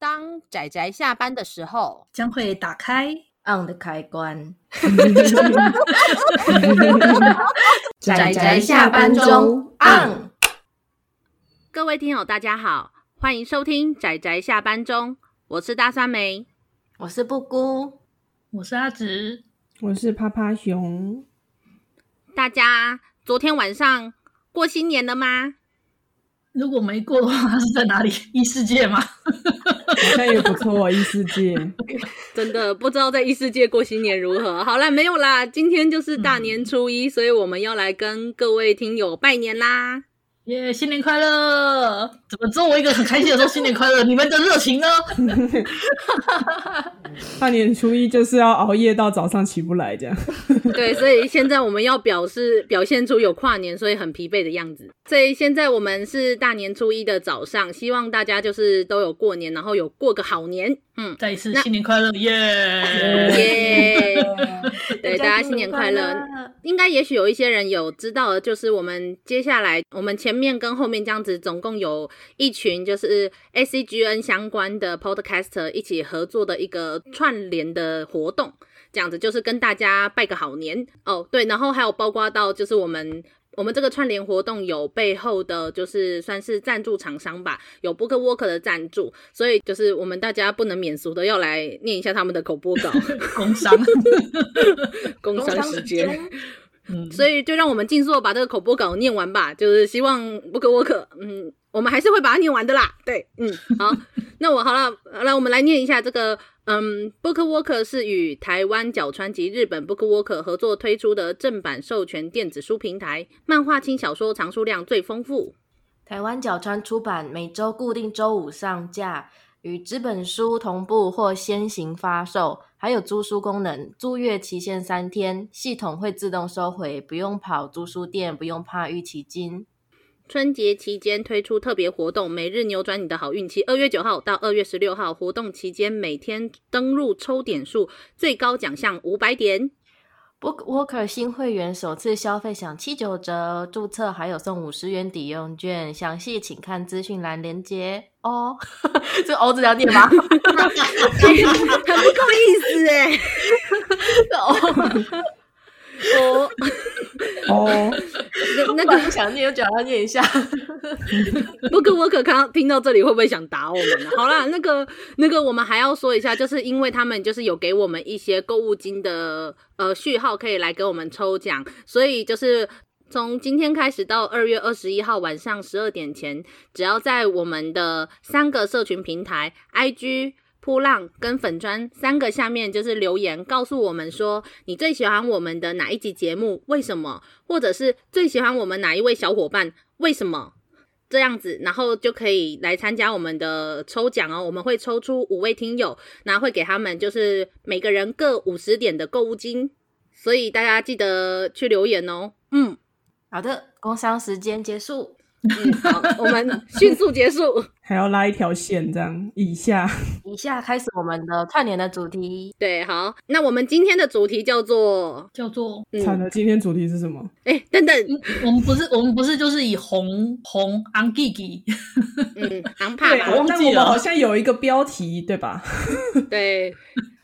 当仔仔下班的时候，将会打开 on 的开关。仔仔下班中 on。各位听友，大家好，欢迎收听仔仔下班中，我是大酸梅，我是布姑，我是阿直，我是趴趴熊。大家昨天晚上过新年了吗？如果没过的话，是在哪里？异世界吗？好像也不错，异世界。真的不知道在异世界过新年如何。好啦，没有啦，今天就是大年初一，嗯、所以我们要来跟各位听友拜年啦。耶！Yeah, 新年快乐！怎么只有我一个很开心的说新年快乐？你们的热情呢？大年初一就是要熬夜到早上起不来，这样。对，所以现在我们要表示表现出有跨年，所以很疲惫的样子。所以现在我们是大年初一的早上，希望大家就是都有过年，然后有过个好年。嗯，再一次新年快乐，耶耶！对，大家新年快乐。应该也许有一些人有知道的，就是我们接下来我们前面跟后面这样子，总共有一群就是 ACGN 相关的 Podcaster 一起合作的一个串联的活动，这样子就是跟大家拜个好年哦。对，然后还有包括到就是我们。我们这个串联活动有背后的就是算是赞助厂商吧，有 BookWalker 的赞助，所以就是我们大家不能免俗的要来念一下他们的口播稿，工商，工商时间，嗯，所以就让我们尽速把这个口播稿念完吧，就是希望 BookWalker，嗯，我们还是会把它念完的啦，对，嗯，好，那我好了，来我们来念一下这个。嗯，BookWalker 是与台湾角川及日本 BookWalker 合作推出的正版授权电子书平台，漫画轻小说藏书量最丰富。台湾角川出版，每周固定周五上架，与纸本书同步或先行发售，还有租书功能，租阅期限三天，系统会自动收回，不用跑租书店，不用怕逾期金。春节期间推出特别活动，每日扭转你的好运气。二月九号到二月十六号，活动期间每天登录抽点数，最高奖项五百点。BookWalker 新会员首次消费享七九折，注册还有送五十元抵用券，详细请看资讯栏连结哦。这个“哦”字要念吗？很不够意思哎。哦。哦哦，那个不想念，就叫他念一下。不过我可刚听到这里，会不会想打我们呢？好啦，那个那个，我们还要说一下，就是因为他们就是有给我们一些购物金的呃序号，可以来给我们抽奖，所以就是从今天开始到二月二十一号晚上十二点前，只要在我们的三个社群平台 IG。噗浪跟粉专三个下面就是留言，告诉我们说你最喜欢我们的哪一集节目，为什么？或者是最喜欢我们哪一位小伙伴，为什么？这样子，然后就可以来参加我们的抽奖哦。我们会抽出五位听友，然后会给他们就是每个人各五十点的购物金，所以大家记得去留言哦。嗯，好的，工商时间结束。嗯，好，我们迅速结束，还要拉一条线，这样以下，以下开始我们的串联的主题。对，好，那我们今天的主题叫做叫做，惨了，今天主题是什么？哎、欸，等等，我们不是，我们不是就是以红红昂吉吉，嗯，昂帕吧？我们好像有一个标题，对吧？对。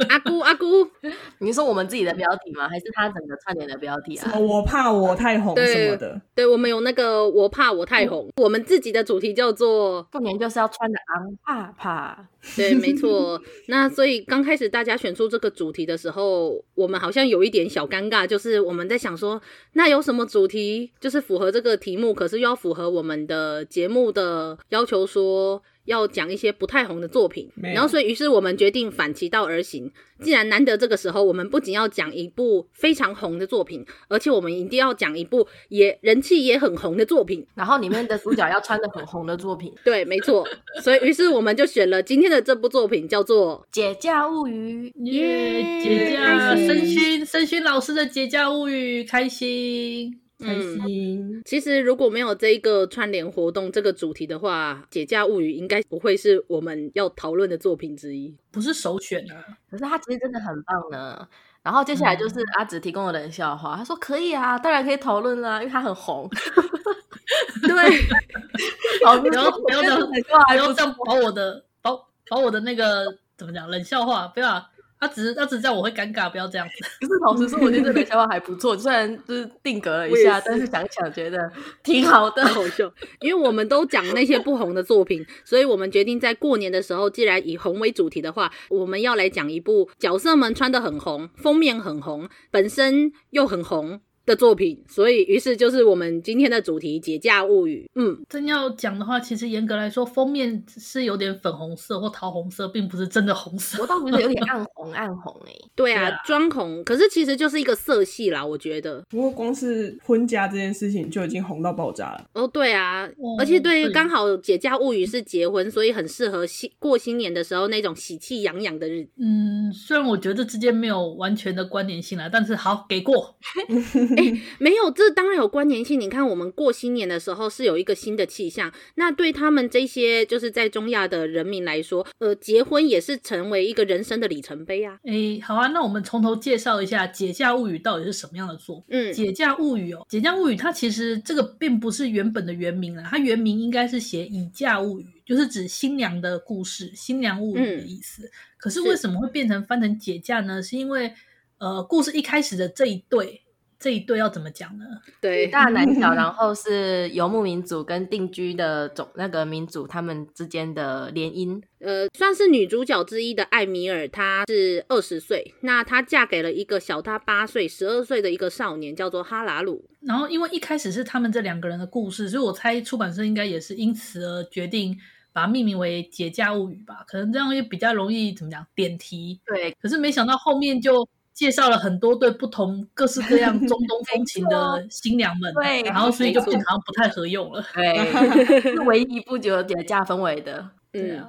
阿姑，阿姑，你说我们自己的标题吗？还是他整个串联的标题啊？我怕我太红什么的。对，对，我们有那个我怕我太红。我们自己的主题叫做过年就是是要穿的昂怕怕。对，没错。那所以刚开始大家选出这个主题的时候，我们好像有一点小尴尬，就是我们在想说，那有什么主题就是符合这个题目，可是又要符合我们的节目的要求说。要讲一些不太红的作品，然后所以于是我们决定反其道而行。既然难得这个时候，我们不仅要讲一部非常红的作品，而且我们一定要讲一部也人气也很红的作品，然后里面的主角要穿的很红的作品。对，没错。所以于是我们就选了今天的这部作品，叫做《解假物语》。耶，解假，申薰申薰老师的《解假物语》，开心。开心、嗯。其实如果没有这一个串联活动这个主题的话，《解假物语》应该不会是我们要讨论的作品之一，不是首选啊。可是它其实真的很棒呢。然后接下来就是阿紫提供的冷笑话，他说可以啊，当然可以讨论啦，因为它很红。对，好，不要不要这样，不要这样把我的把把我的那个怎么讲冷笑话不要。他只是他只是这样我会尴尬，不要这样子。可是老实说，我觉得这个想法还不错，虽然就是定格了一下，是但是想想觉得挺好的，好笑。因为我们都讲那些不红的作品，所以我们决定在过年的时候，既然以红为主题的话，我们要来讲一部角色们穿的很红，封面很红，本身又很红。的作品，所以于是就是我们今天的主题《解假物语》。嗯，真要讲的话，其实严格来说，封面是有点粉红色或桃红色，并不是真的红色。我倒觉得有点暗红，暗红哎、欸。对啊，妆红，可是其实就是一个色系啦，我觉得。不过光是婚嫁这件事情就已经红到爆炸了。哦，对啊，哦、而且对，刚好《解假物语》是结婚，所以很适合新过新年的时候那种喜气洋洋的日子。嗯，虽然我觉得这之间没有完全的关联性啦，但是好给过。哎、欸，没有，这当然有关联性。你看，我们过新年的时候是有一个新的气象，那对他们这些就是在中亚的人民来说，呃，结婚也是成为一个人生的里程碑啊。哎，好啊，那我们从头介绍一下《解嫁物语》到底是什么样的作品。嗯，《解嫁物语》哦，《解嫁物语》它其实这个并不是原本的原名啊，它原名应该是写《以嫁物语》，就是指新娘的故事、新娘物语的意思。嗯、可是为什么会变成翻成解嫁呢？是，是因为呃，故事一开始的这一对。这一对要怎么讲呢？对，大男小，然后是游牧民族跟定居的种那个民族，他们之间的联姻。呃，算是女主角之一的艾米尔，她是二十岁，那她嫁给了一个小她八岁、十二岁的一个少年，叫做哈拉鲁。然后，因为一开始是他们这两个人的故事，所以我猜出版社应该也是因此而决定把它命名为《节假物语》吧？可能这样也比较容易怎么讲点题。对，可是没想到后面就。介绍了很多对不同、各式各样中东风情的 新娘们，对，然后所以就变成好像不太合用了。对，是唯一一部就有点加氛围的。嗯，啊、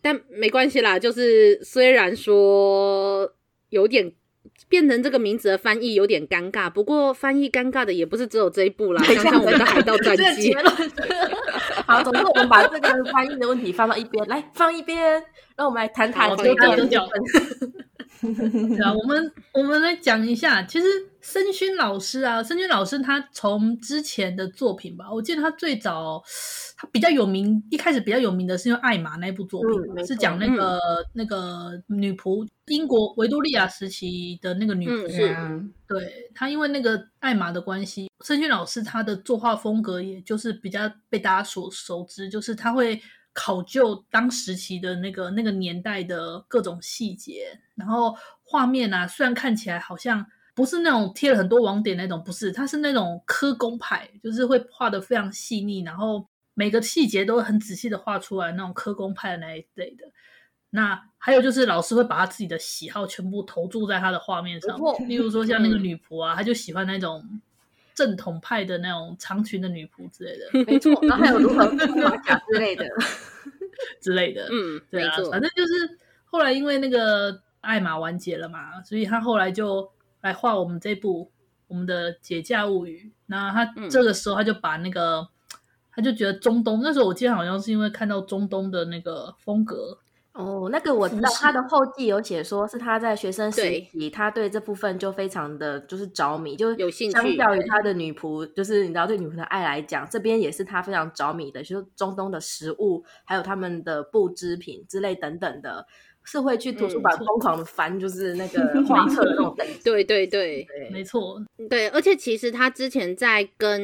但没关系啦，就是虽然说有点变成这个名字的翻译有点尴尬，不过翻译尴尬的也不是只有这一部啦，像像我们的《海盗传记》。好，总之我们把这个翻译的问题放到一边，来放一边，让我们来谈谈这个。对啊，我们我们来讲一下，其实申勋老师啊，申勋老师他从之前的作品吧，我记得他最早他比较有名，一开始比较有名的是用艾玛那部作品，嗯、是讲那个、嗯、那个女仆，英国维多利亚时期的那个女仆。嗯、对，他因为那个艾玛的关系，申勋老师他的作画风格也就是比较被大家所熟知，就是他会。考究当时期的那个那个年代的各种细节，然后画面啊，虽然看起来好像不是那种贴了很多网点那种，不是，它是那种科工派，就是会画的非常细腻，然后每个细节都很仔细的画出来那种科工派的那一类的。那还有就是老师会把他自己的喜好全部投注在他的画面上，例如说像那个女仆啊，他就喜欢那种。正统派的那种长裙的女仆之类的，没错，然后还有如何马甲之类的 之类的，嗯，对啊，反正就是后来因为那个艾玛完结了嘛，所以他后来就来画我们这部我们的解嫁物语。那他这个时候他就把那个，嗯、他就觉得中东那时候我记得好像是因为看到中东的那个风格。哦，那个我知道，他的后记有写说是他在学生时期，他对这部分就非常的就是着迷，就有兴趣。相较于他的女仆，就是你知道对女仆的爱来讲，这边也是他非常着迷的，就是中东的食物，还有他们的布织品之类等等的。是会去图书馆疯狂的翻，就是那个 画册的那种。对对对，没错，对。而且其实他之前在跟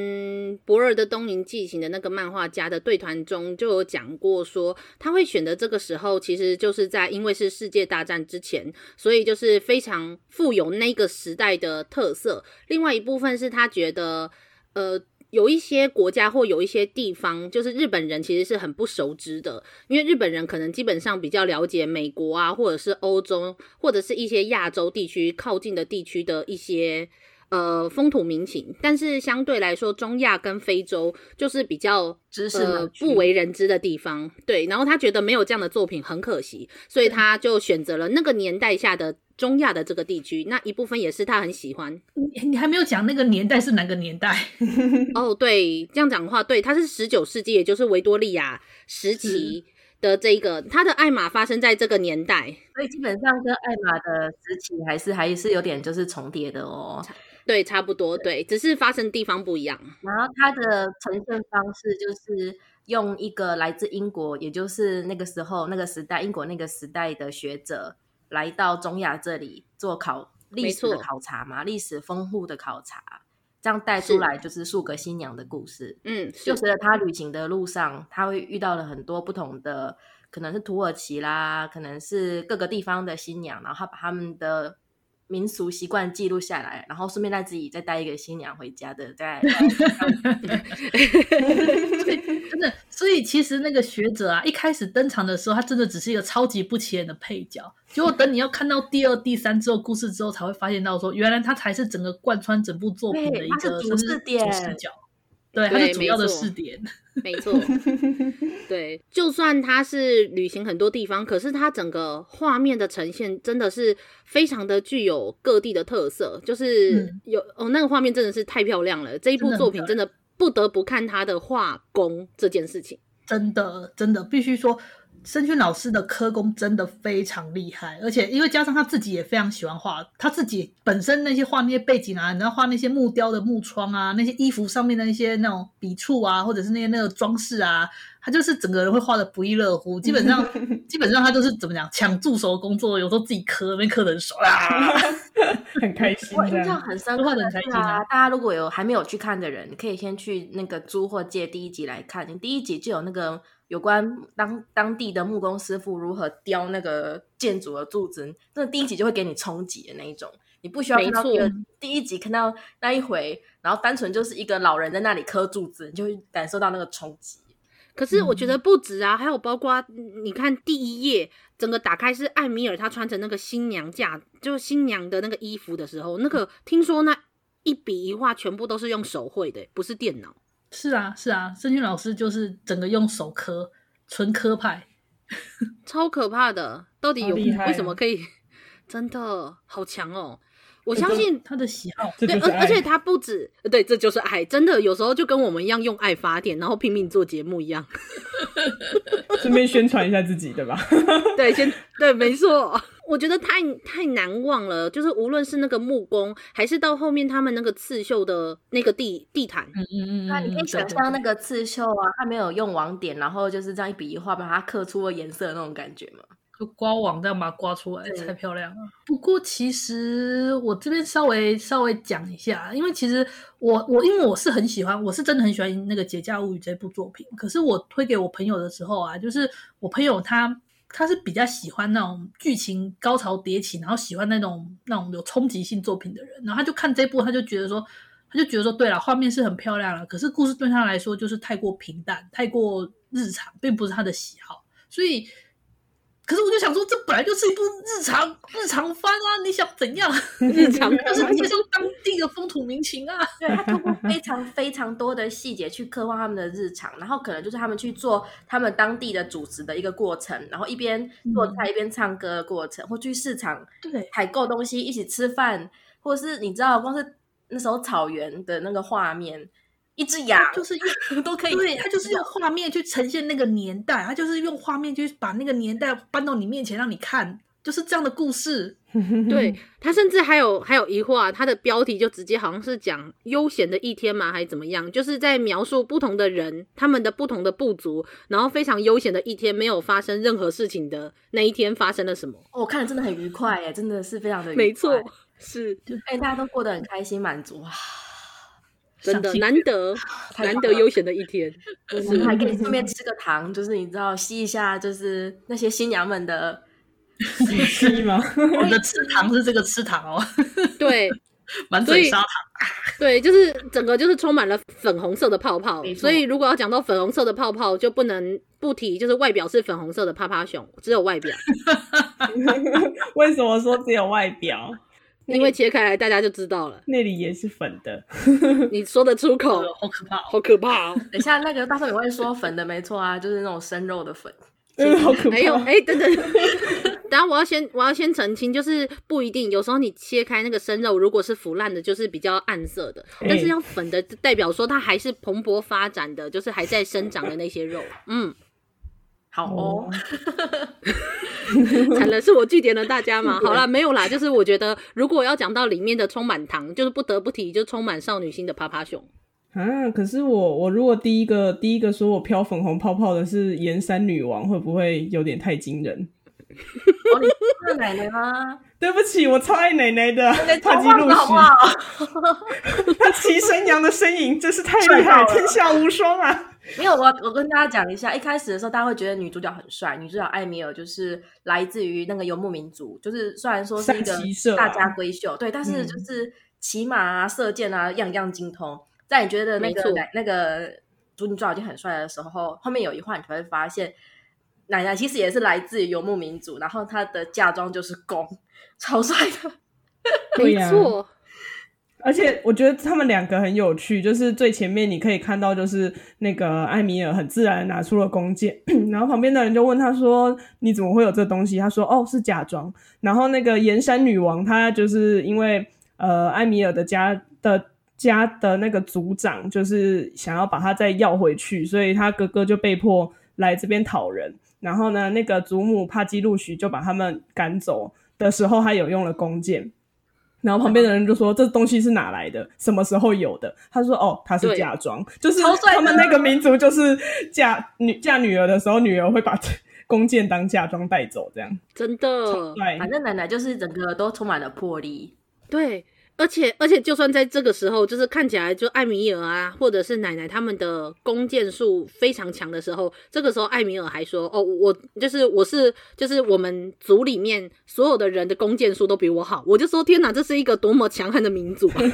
《博尔的东瀛记行》的那个漫画家的对谈中，就有讲过说，他会选择这个时候，其实就是在因为是世界大战之前，所以就是非常富有那个时代的特色。另外一部分是他觉得，呃。有一些国家或有一些地方，就是日本人其实是很不熟知的，因为日本人可能基本上比较了解美国啊，或者是欧洲，或者是一些亚洲地区靠近的地区的一些。呃，风土民情，但是相对来说，中亚跟非洲就是比较知识呃不为人知的地方。对，然后他觉得没有这样的作品很可惜，所以他就选择了那个年代下的中亚的这个地区。那一部分也是他很喜欢。你还没有讲那个年代是哪个年代？哦，对，这样讲的话，对，他是十九世纪，也就是维多利亚时期的这个，他的爱玛发生在这个年代，所以基本上跟爱玛的时期还是还是有点就是重叠的哦。对，差不多，对，只是发生地方不一样。然后它的呈现方式就是用一个来自英国，也就是那个时候那个时代英国那个时代的学者来到中亚这里做考历史的考察嘛，历史丰富的考察，这样带出来就是数个新娘的故事。嗯，就是他旅行的路上，他会遇到了很多不同的，可能是土耳其啦，可能是各个地方的新娘，然后他把他们的。民俗习惯记录下来，然后顺便带自己再带一个新娘回家的，在真的，所以其实那个学者啊，一开始登场的时候，他真的只是一个超级不起眼的配角。结果等你要看到第二、第三之后故事之后，才会发现到说，原来他才是整个贯穿整部作品的一个主视点视角。对，他是主要的视点，没错。对，就算他是旅行很多地方，可是他整个画面的呈现真的是非常的具有各地的特色，就是有、嗯、哦，那个画面真的是太漂亮了。这一部作品真的不得不看他的画工这件事情，真的真的必须说。申俊老师的科工真的非常厉害，而且因为加上他自己也非常喜欢画，他自己本身那些画那些背景啊，然后画那些木雕的木窗啊，那些衣服上面的那些那种笔触啊，或者是那些那个装饰啊，他就是整个人会画的不亦乐乎。基本上，基本上他就是怎么讲，抢助手工作，有时候自己磕，那刻得很爽啊，很开心。我印象很深刻的很开心啊！大家如果有还没有去看的人，可以先去那个租或借第一集来看，你第一集就有那个。有关当当地的木工师傅如何雕那个建筑的柱子，那第一集就会给你冲击的那一种。你不需要看到第二第一集看到那一回，然后单纯就是一个老人在那里磕柱子，你就会感受到那个冲击。可是我觉得不止啊，嗯、还有包括你看第一页，整个打开是艾米尔她穿着那个新娘嫁，就是新娘的那个衣服的时候，那个听说那一笔一画全部都是用手绘的，不是电脑。是啊，是啊，申俊老师就是整个用手刻，纯刻派，超可怕的。到底有为什么可以？真的好强哦！我相信他的喜好，对，而而且他不止，对，这就是爱。真的，有时候就跟我们一样用爱发电，然后拼命做节目一样。顺便宣传一下自己，对吧？对，先对，没错。我觉得太太难忘了，就是无论是那个木工，还是到后面他们那个刺绣的那个地地毯，嗯嗯嗯，那你可以想象那个刺绣啊，他没有用网点，然后就是这样一笔一画把它刻出了颜色的那种感觉嘛。就刮网这样把它刮出来，才漂亮了。不过其实我这边稍微稍微讲一下，因为其实我我因为我是很喜欢，我是真的很喜欢那个《节假物语》这部作品。可是我推给我朋友的时候啊，就是我朋友他他是比较喜欢那种剧情高潮迭起，然后喜欢那种那种有冲击性作品的人。然后他就看这部，他就觉得说，他就觉得说，对了，画面是很漂亮了，可是故事对他来说就是太过平淡，太过日常，并不是他的喜好，所以。可是我就想说，这本来就是一部日常日常番啊！你想怎样？日常就是介绍当地的风土民情啊。对，他通过非常非常多的细节去刻画他们的日常，然后可能就是他们去做他们当地的主持的一个过程，然后一边做菜一边唱歌的过程，嗯、或去市场对采购东西一起吃饭，或者是你知道，光是那时候草原的那个画面。一只羊就是用 都可以，对，他就是用画面去呈现那个年代，他就是用画面去把那个年代搬到你面前让你看，就是这样的故事。对，他甚至还有还有一画，他的标题就直接好像是讲悠闲的一天嘛，还是怎么样？就是在描述不同的人，他们的不同的不足，然后非常悠闲的一天，没有发生任何事情的那一天发生了什么？哦，看了真的很愉快耶，真的是非常的愉快，没错，是，哎，大家都过得很开心满足啊。真的难得难得悠闲的一天，就是还可以顺便吃个糖，就是你知道吸一下，就是那些新娘们的喜气吗？我的吃糖是这个吃糖哦，对，满嘴砂糖，对，就是整个就是充满了粉红色的泡泡，所以如果要讲到粉红色的泡泡，就不能不提，就是外表是粉红色的趴趴熊，只有外表。为什么说只有外表？因为切开来，大家就知道了，那里也是粉的。你说得出口，好可怕，好可怕哦！等一下，那个大寿也会说粉的，没错啊，就是那种生肉的粉。嗯，好可怕。没有，哎，等等，等下我要先，我要先澄清，就是不一定，有时候你切开那个生肉，如果是腐烂的，就是比较暗色的，但是要粉的，代表说它还是蓬勃发展的，就是还在生长的那些肉。嗯。好哦，惨了，是我拒点了大家嘛？好啦，没有啦，就是我觉得如果要讲到里面的充满糖，就是不得不提，就充满少女心的趴趴熊。啊，可是我我如果第一个第一个说我飘粉红泡泡的是盐山女王，会不会有点太惊人？哦，你是奶奶吗？对不起，我超爱奶奶的帕基路许，他骑神羊的身影真是太厉害，天下无双啊！没有，我我跟大家讲一下，一开始的时候大家会觉得女主角很帅，女主角艾米尔就是来自于那个游牧民族，就是虽然说是一个 大家闺秀，对，但是就是骑马啊、射箭啊，样样精通。在你觉得那个那个主女主角已经很帅的时候，后面有一话你才会发现，奶奶其实也是来自于游牧民族，然后她的嫁妆就是弓，超帅的，没错。而且我觉得他们两个很有趣，就是最前面你可以看到，就是那个艾米尔很自然拿出了弓箭，然后旁边的人就问他说：“你怎么会有这东西？”他说：“哦，是假装。”然后那个盐山女王，她就是因为呃艾米尔的家的。家的那个族长就是想要把他再要回去，所以他哥哥就被迫来这边讨人。然后呢，那个祖母帕基路许就把他们赶走的时候，他有用了弓箭。然后旁边的人就说：“这东西是哪来的？什么时候有的？”他说：“哦，他是嫁妆，就是他们那个民族就是嫁女嫁女儿的时候，女儿会把弓箭当嫁妆带走，这样真的。对，反正奶奶就是整个都充满了魄力，对。”而且而且，就算在这个时候，就是看起来就艾米尔啊，或者是奶奶他们的弓箭术非常强的时候，这个时候艾米尔还说：“哦，我就是我是就是我们族里面所有的人的弓箭术都比我好。”我就说：“天哪，这是一个多么强悍的民族啊！”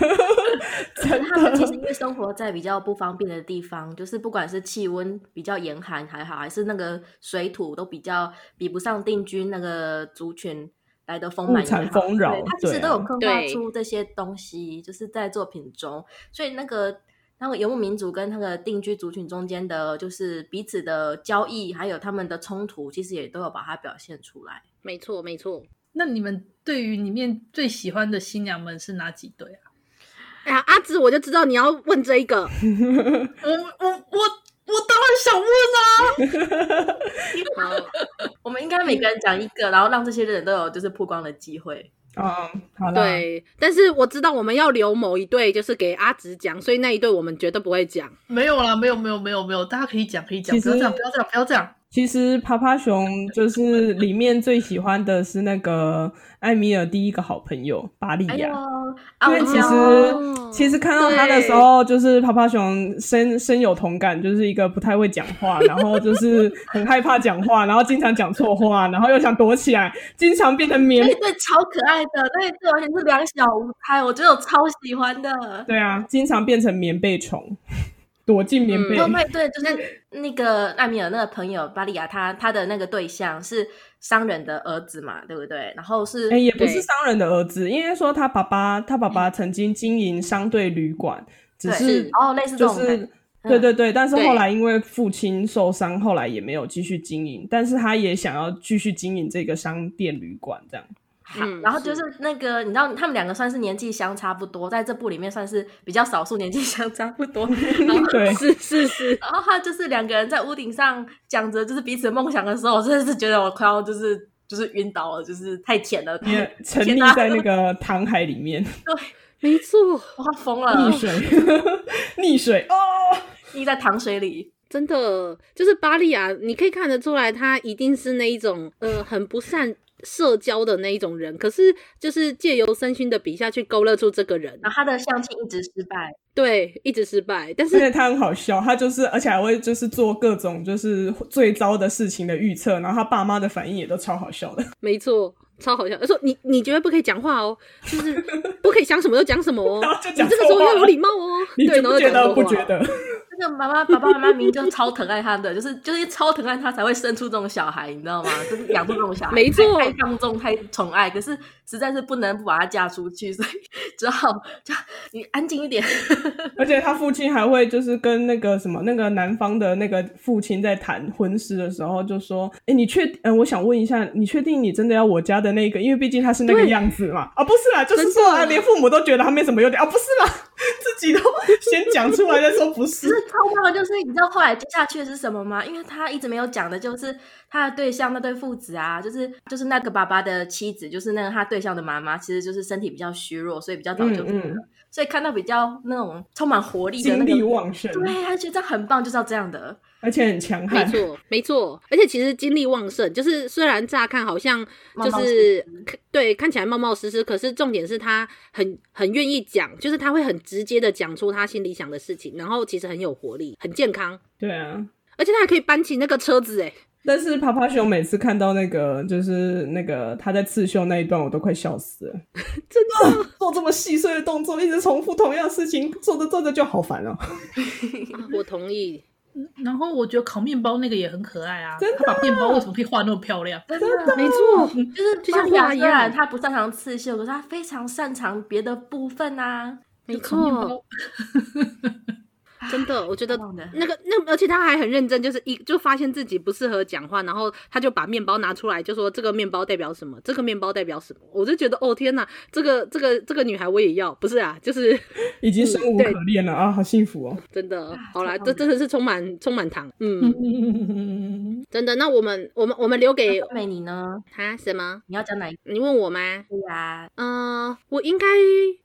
他们其实因为生活在比较不方便的地方，就是不管是气温比较严寒还好，还是那个水土都比较比不上定居那个族群。来的丰满丰饶，对，他其实都有刻画出这些东西，就是在作品中。所以那个那个游牧民族跟那个定居族群中间的，就是彼此的交易，还有他们的冲突，其实也都有把它表现出来。没错，没错。那你们对于里面最喜欢的新娘们是哪几对啊？哎呀，阿紫，我就知道你要问这一个。我 我我。我当然想问啊！好，我们应该每个人讲一个，然后让这些人都有就是曝光的机会。嗯，好的。对，但是我知道我们要留某一对，就是给阿直讲，所以那一对我们绝对不会讲。没有啦，没有，没有，没有，没有，大家可以讲，可以讲，不要这样，不要这样，不要这样。其实趴趴熊就是里面最喜欢的是那个艾米尔第一个好朋友巴利亚，因为其实其实看到他的时候，就是趴趴熊深深有同感，就是一个不太会讲话，然后就是很害怕讲话，然后经常讲错话，然后又想躲起来，经常变成棉。对，超可爱的，那一对完全是两小无猜，我觉得我超喜欢的。对啊，经常变成棉被虫。躲进棉被。对对，就是那个艾米尔那个朋友巴利亚，他他的那个对象是商人的儿子嘛，对不对？然后是哎，也不是商人的儿子，因为说他爸爸，他爸爸曾经经营商队旅馆，只是哦，类似这种，就是对对对，但是后来因为父亲受伤，后来也没有继续经营，但是他也想要继续经营这个商店旅馆这样。嗯，然后就是那个，你知道，他们两个算是年纪相差不多，在这部里面算是比较少数年纪相差不多。对，是是是。然后他就是两个人在屋顶上讲着就是彼此的梦想的时候，我真的是觉得我快要就是就是晕倒了，就是太甜了，沉溺在那个糖海里面。对，没错，我疯了，溺水，溺水哦，溺在糖水里，真的就是巴利亚，你可以看得出来，他一定是那一种呃很不善。社交的那一种人，可是就是借由申勋的笔下去勾勒出这个人，然后他的相亲一直失败，对，一直失败。但是因为他很好笑，他就是而且还会就是做各种就是最糟的事情的预测，然后他爸妈的反应也都超好笑的。没错，超好笑。他说你你绝对不可以讲话哦，就是不可以想什么就讲什么哦，你这个时候要有礼貌哦。你觉不觉得？不觉得？那个妈妈、爸爸妈妈明明就超疼爱他的，就是就是超疼爱他才会生出这种小孩，你知道吗？就是养出这种小孩，没错，太放纵、太宠爱，可是实在是不能不把他嫁出去，所以只好就你安静一点。而且他父亲还会就是跟那个什么那个男方的那个父亲在谈婚事的时候就说：“哎、欸，你确……嗯、呃，我想问一下，你确定你真的要我家的那个？因为毕竟他是那个样子嘛。啊，不是啦，就是说啊，连父母都觉得他没什么优点啊，不是啦。” 自己都先讲出来再说不是。是超棒的，就是你知道后来接下去的是什么吗？因为他一直没有讲的，就是他的对象那对父子啊，就是就是那个爸爸的妻子，就是那个他对象的妈妈，其实就是身体比较虚弱，所以比较早就死了。嗯嗯所以看到比较那种充满活力的、那个、精力旺盛，对，他觉得这很棒，就是要这样的，而且很强悍。没错，没错。而且其实精力旺盛，就是虽然乍看好像就是冒冒对看起来冒冒失失，可是重点是他很很愿意讲，就是他会很直接的讲出他心里想的事情，然后其实很有活力，很健康。对啊，而且他还可以搬起那个车子，哎。但是趴趴熊每次看到那个就是那个他在刺绣那一段，我都快笑死了。真的、啊、做这么细碎的动作，一直重复同样的事情，做着做着就好烦哦。我同意。然后我觉得烤面包那个也很可爱啊，他把面包为什么可以画那么漂亮？真的，没错，就是就像画一样。他不擅长刺绣，可是他非常擅长别的部分啊。没错。真的，我觉得那个那，而且他还很认真，就是一就发现自己不适合讲话，然后他就把面包拿出来，就说这个面包代表什么，这个面包代表什么。我就觉得哦天哪，这个这个这个女孩我也要，不是啊，就是 已经生无可恋了、嗯、啊，好幸福哦。真的，好啦，这真的是充满充满糖，嗯，真的。那我们我们我们留给美你呢？啊？什么？你要讲哪一个？你问我吗？对啊，嗯、呃，我应该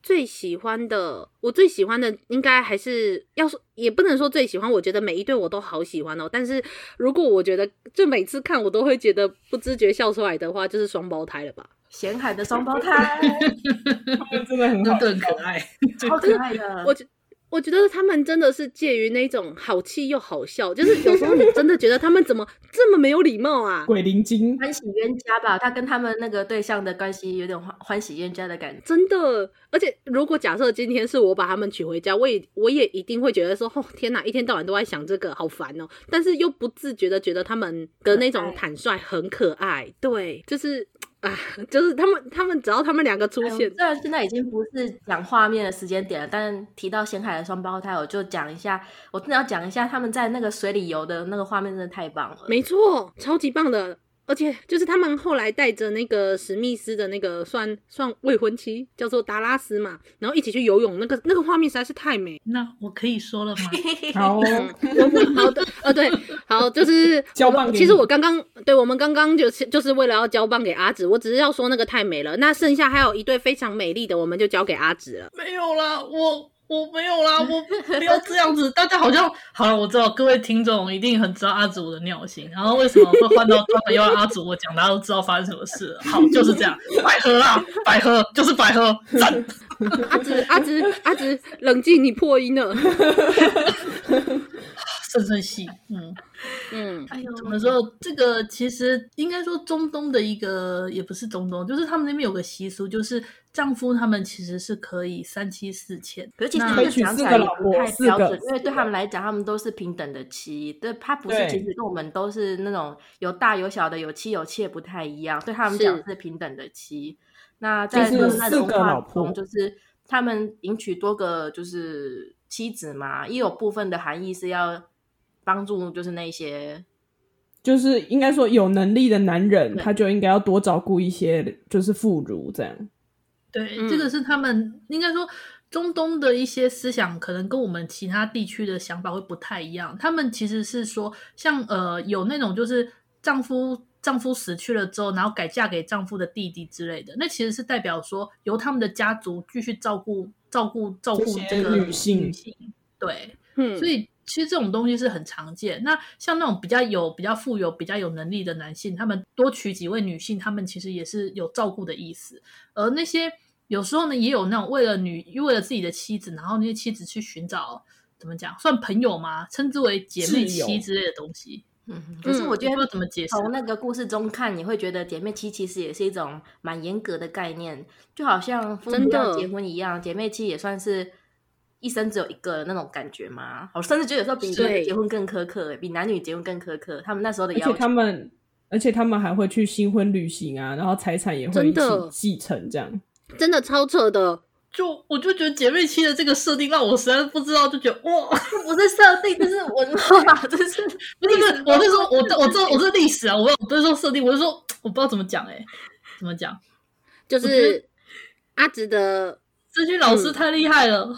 最喜欢的。我最喜欢的应该还是要说，也不能说最喜欢。我觉得每一对我都好喜欢哦。但是如果我觉得就每次看我都会觉得不自觉笑出来的话，就是双胞胎了吧？咸海的双胞胎，真的很好，真的很可爱，超可爱的。我觉。我觉得他们真的是介于那种好气又好笑，就是有时候你真的觉得他们怎么这么没有礼貌啊？鬼灵精，欢喜冤家吧？他跟他们那个对象的关系有点欢欢喜冤家的感觉。真的，而且如果假设今天是我把他们娶回家，我也我也一定会觉得说，哦天哪，一天到晚都在想这个，好烦哦。但是又不自觉的觉得他们的那种坦率很可爱，对，就是。啊，就是他们，他们只要他们两个出现，虽然现在已经不是讲画面的时间点了，但提到咸海的双胞胎，我就讲一下，我真的要讲一下他们在那个水里游的那个画面，真的太棒了。没错，超级棒的。而且就是他们后来带着那个史密斯的那个算算未婚妻，叫做达拉斯嘛，然后一起去游泳，那个那个画面实在是太美。那我可以说了吗？好，好的，呃，对，好，就是 交棒。其实我刚刚对我们刚刚就是就是为了要交棒给阿紫，我只是要说那个太美了。那剩下还有一对非常美丽的，我们就交给阿紫了。没有啦，我。我没有啦，我不要这样子。大家好像好了，我知道各位听众一定很知道阿祖的尿性，然后为什么会换到他们要阿祖我讲，大家都知道发生什么事了。好，就是这样，百合啦，百合就是百合。赞。阿紫，阿紫，阿紫，冷静，你破音了。深深细，嗯。嗯，哎呦，怎么说？这个其实应该说中东的一个，也不是中东，就是他们那边有个习俗，就是丈夫他们其实是可以三妻四妾，可是其实这个讲起来也不太标准，因为对他们来讲，他们都是平等的妻，对，他不是，其实跟我们都是那种有大有小的，有妻有妾不太一样，对他们讲是。平等的妻。那在他们那种文化中，就是他们迎娶多个就是妻子嘛，也有部分的含义是要。帮助就是那些，就是应该说有能力的男人，他就应该要多照顾一些，就是妇孺这样。对，这个是他们应该说中东的一些思想，可能跟我们其他地区的想法会不太一样。他们其实是说，像呃有那种就是丈夫丈夫死去了之后，然后改嫁给丈夫的弟弟之类的，那其实是代表说由他们的家族继续照顾照顾照顾这个女性。女性对，嗯，所以。其实这种东西是很常见。那像那种比较有、比较富有、比较有能力的男性，他们多娶几位女性，他们其实也是有照顾的意思。而那些有时候呢，也有那种为了女、为了自己的妻子，然后那些妻子去寻找怎么讲，算朋友吗？称之为姐妹妻之类的东西。嗯，可是我觉得不知道怎么解释。从那个故事中看，你会觉得姐妹妻其实也是一种蛮严格的概念，就好像夫妻要结婚一样，姐妹妻也算是。一生只有一个的那种感觉吗？我甚至觉得有时候比结婚更苛刻，比男女结婚更苛刻。他们那时候的要求，而且他们，而且他们还会去新婚旅行啊，然后财产也会一起继承，这样真的超扯的。就我就觉得姐妹期的这个设定让我实在不知道，就觉得哇，这不是设定，就是文化，这是 不是不是？我是说，我这我这我这历史啊，我不是说设定，我是说我不知道怎么讲，哎，怎么讲？就是阿直的这句老师太厉害了。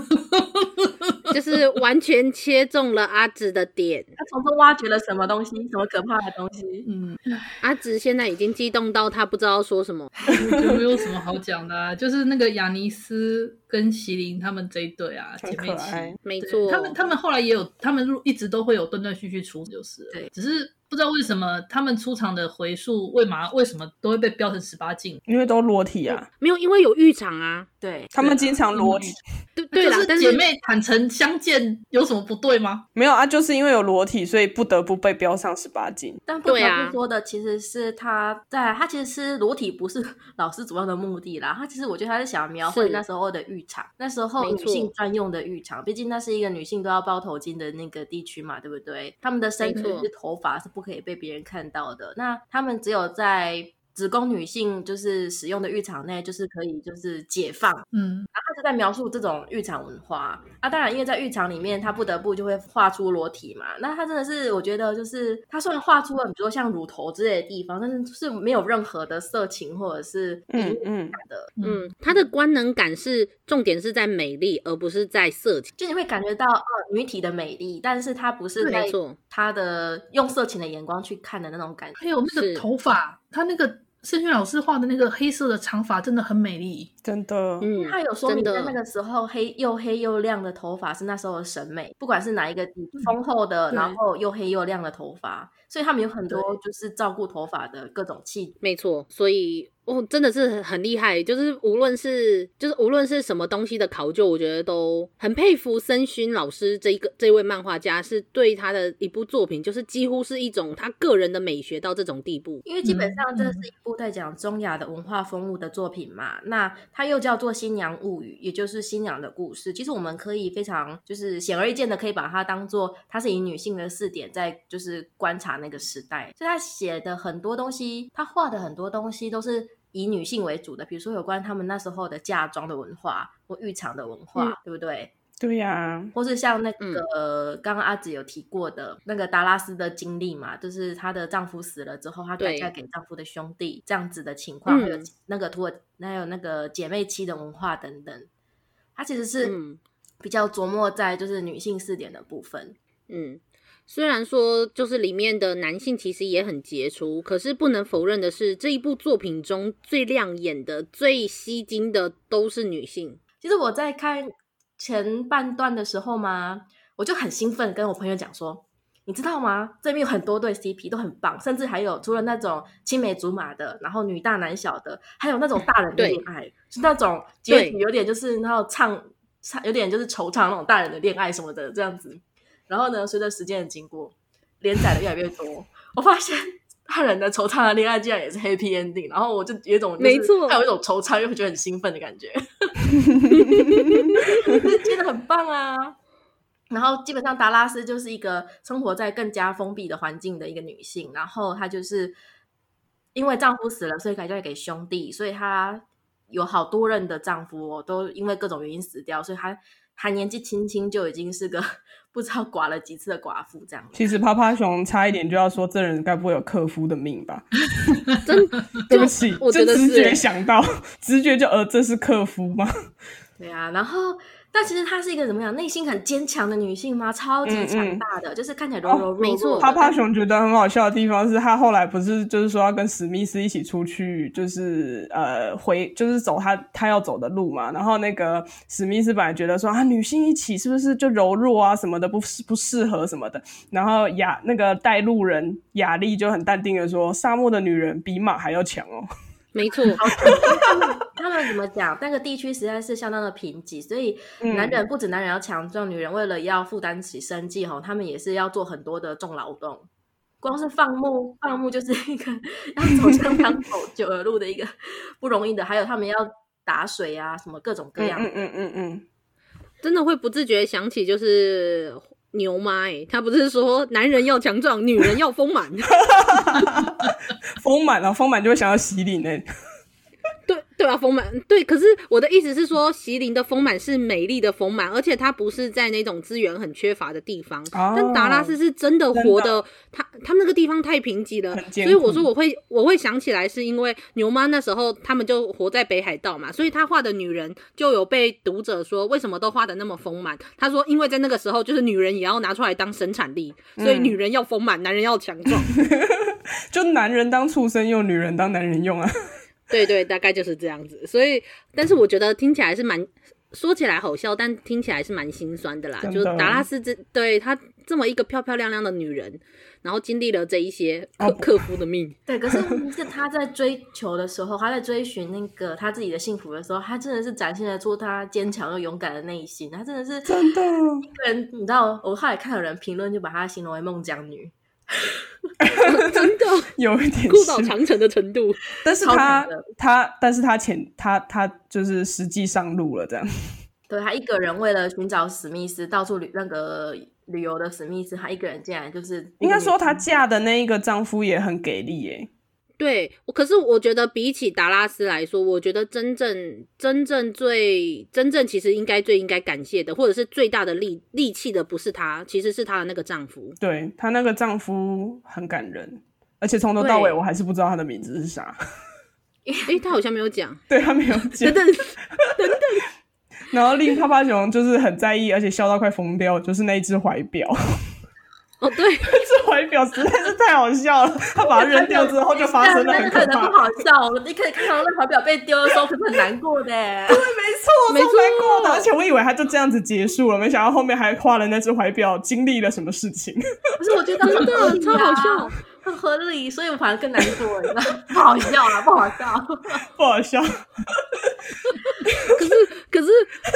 就是完全切中了阿紫的点。他从中挖掘了什么东西？什么可怕的东西？嗯，阿紫现在已经激动到他不知道说什么，就没有什么好讲的、啊。就是那个雅尼斯跟麒麟他们这一对啊，姐妹情，没错。他们他们后来也有，他们一直都会有断断续续出，就是对，只是。不知道为什么他们出场的回数为嘛为什么都会被标成十八禁？因为都裸体啊，没有，因为有浴场啊。对，他们经常裸体。对对啦，就是姐妹坦诚相见有什么不对吗？没有啊，就是因为有裸体，所以不得不被标上十八禁。但不得不说的其实是他在他其实是裸体不是老师主要的目的啦。他其实我觉得他是想描绘那时候的浴场，那时候女性专用的浴场，毕竟那是一个女性都要包头巾的那个地区嘛，对不对？他们的身体是头发是不可以被别人看看到的，那他们只有在只供女性就是使用的浴场内，就是可以就是解放，嗯，然后他就在描述这种浴场文化啊。当然，因为在浴场里面，他不得不就会画出裸体嘛。那他真的是，我觉得就是他虽然画出了比如说像乳头之类的地方，但是是没有任何的色情或者是嗯嗯的，嗯，他的官能感是重点是在美丽，而不是在色情。就你会感觉到呃女体的美丽，但是他不是没错，他的用色情的眼光去看的那种感觉。还有那个头发，他那个。盛轩老师画的那个黑色的长发真的很美丽，真的。嗯，他有说明在那个时候黑又黑又亮的头发是那时候的审美，不管是哪一个丰厚的，然后又黑又亮的头发，所以他们有很多就是照顾头发的各种器。没错，所以。哦，真的是很厉害，就是无论是就是无论是什么东西的考究，我觉得都很佩服森勋老师这一个这位漫画家，是对他的一部作品，就是几乎是一种他个人的美学到这种地步。因为基本上这是一部在讲中亚的文化风物的作品嘛，嗯、那它又叫做《新娘物语》，也就是新娘的故事。其实我们可以非常就是显而易见的，可以把它当做它是以女性的视点在就是观察那个时代，所以他写的很多东西，他画的很多东西都是。以女性为主的，比如说有关他们那时候的嫁妆的文化或浴场的文化，嗯、对不对？对呀、啊，或是像那个刚刚、嗯、阿紫有提过的那个达拉斯的经历嘛，就是她的丈夫死了之后，她改嫁给丈夫的兄弟这样子的情况，还有那个土耳，还有那个姐妹妻的文化等等，她其实是比较琢磨在就是女性视点的部分，嗯。虽然说，就是里面的男性其实也很杰出，可是不能否认的是，这一部作品中最亮眼的、最吸睛的都是女性。其实我在看前半段的时候嘛，我就很兴奋，跟我朋友讲说：“你知道吗？这边有很多对 CP 都很棒，甚至还有除了那种青梅竹马的，然后女大男小的，还有那种大人的恋爱，是那种结局有点就是然后唱唱有点就是惆怅那种大人的恋爱什么的这样子。”然后呢，随着时间的经过，连载的越来越多，我发现大人的惆怅的恋爱竟然也是 happy ending，然后我就有一种、就是、没错，还有一种惆怅又会觉得很兴奋的感觉，真的很棒啊！然后基本上达拉斯就是一个生活在更加封闭的环境的一个女性，然后她就是因为丈夫死了，所以改嫁给兄弟，所以她有好多任的丈夫、哦、都因为各种原因死掉，所以她还年纪轻轻就已经是个。不知道寡了几次的寡妇这样。其实趴趴熊差一点就要说，这人该不会有克夫的命吧？真对不起，我觉得直觉想到，直觉就呃，这是克夫吗？对啊，然后。但其实她是一个怎么样，内心很坚强的女性吗？超级强大的，嗯嗯，就是看起来柔柔弱弱。没错，趴趴熊觉得很好笑的地方是，他后来不是就是说要跟史密斯一起出去，就是呃回就是走他他要走的路嘛。然后那个史密斯本来觉得说啊，女性一起是不是就柔弱啊什么的，不不适合什么的。然后雅那个带路人雅丽就很淡定的说，沙漠的女人比马还要强哦。没错，他们怎么讲？那个地区实在是相当的贫瘠，所以男人不止男人要强壮，女人为了要负担起生计哈，他们也是要做很多的重劳动。光是放牧，放牧就是一个 要走相当走久的路的一个不容易的，还有他们要打水啊，什么各种各样。嗯嗯嗯嗯，真的会不自觉想起就是。牛妈哎、欸，他不是说男人要强壮，女人要丰满，丰满啊，丰满就会想要洗礼呢。对对缺乏丰满。对，可是我的意思是说，席琳的丰满是美丽的丰满，而且她不是在那种资源很缺乏的地方。哦、但达拉斯是真的活的，他他们那个地方太贫瘠了，所以我说我会我会想起来，是因为牛妈那时候他们就活在北海道嘛，所以他画的女人就有被读者说为什么都画的那么丰满。他说，因为在那个时候，就是女人也要拿出来当生产力，所以女人要丰满，男人要强壮。就男人当畜生用，女人当男人用啊。对对，大概就是这样子。所以，但是我觉得听起来是蛮，说起来好笑，但听起来是蛮心酸的啦。的就是达拉斯这对她这么一个漂漂亮亮的女人，然后经历了这一些克克夫的命。对，可是是她在追求的时候，她在追寻那个她自己的幸福的时候，她真的是展现得出她坚强又勇敢的内心。她真的是真的一个人，你知道，我后来看有人评论，就把她形容为孟姜女。真的 有一点孤岛长城的程度，但是他他，但是他前他他就是实际上路了，这样。对，他一个人为了寻找史密斯，到处旅那个旅游的史密斯，他一个人竟然就是应该说，他嫁的那一个丈夫也很给力耶。对，可是我觉得比起达拉斯来说，我觉得真正真正最真正其实应该最应该感谢的，或者是最大的力力气的，不是她，其实是她的那个丈夫。对，她那个丈夫很感人，而且从头到尾我还是不知道他的名字是啥。诶，他好像没有讲，对他没有讲。等等等等。然后令趴趴熊就是很在意，而且笑到快疯掉，就是那一只怀表。哦，对，这怀表实在是太好笑了。他把它扔掉之后，就发生了很可怕。不好笑，你可以看到那怀表被丢的时候，可是很难过的。对，没错，没错，难过的。而且我以为他就这样子结束了，没想到后面还画了那只怀表经历了什么事情。不是，我觉得真的超好笑，很合理，所以我反而更难过，你知道？不好笑了，不好笑，不好笑。可是，可是，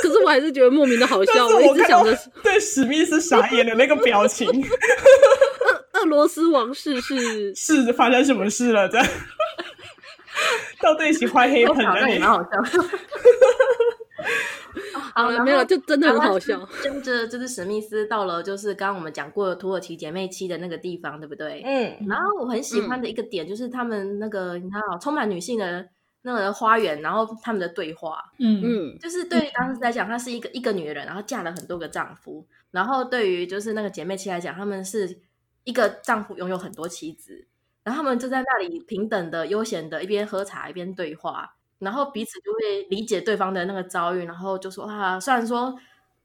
可是，我还是觉得莫名的好笑。我，我一直想着 对史密斯傻眼的那个表情。俄俄罗斯王室是 是发生什么事了？这样到底一起坏黑盆了？也蛮好笑。好了，没有，就真的很好笑。跟着就是史密斯到了，就是刚刚我们讲过的土耳其姐妹七的那个地方，对不对？嗯。然后我很喜欢的一个点就是他们那个你看，充满女性的。那个花园，然后他们的对话，嗯。嗯，就是对于当时来讲，她是一个一个女人，然后嫁了很多个丈夫，然后对于就是那个姐妹七来讲，她们是一个丈夫拥有很多妻子，然后他们就在那里平等的、悠闲的，一边喝茶一边对话，然后彼此就会理解对方的那个遭遇，然后就说啊，虽然说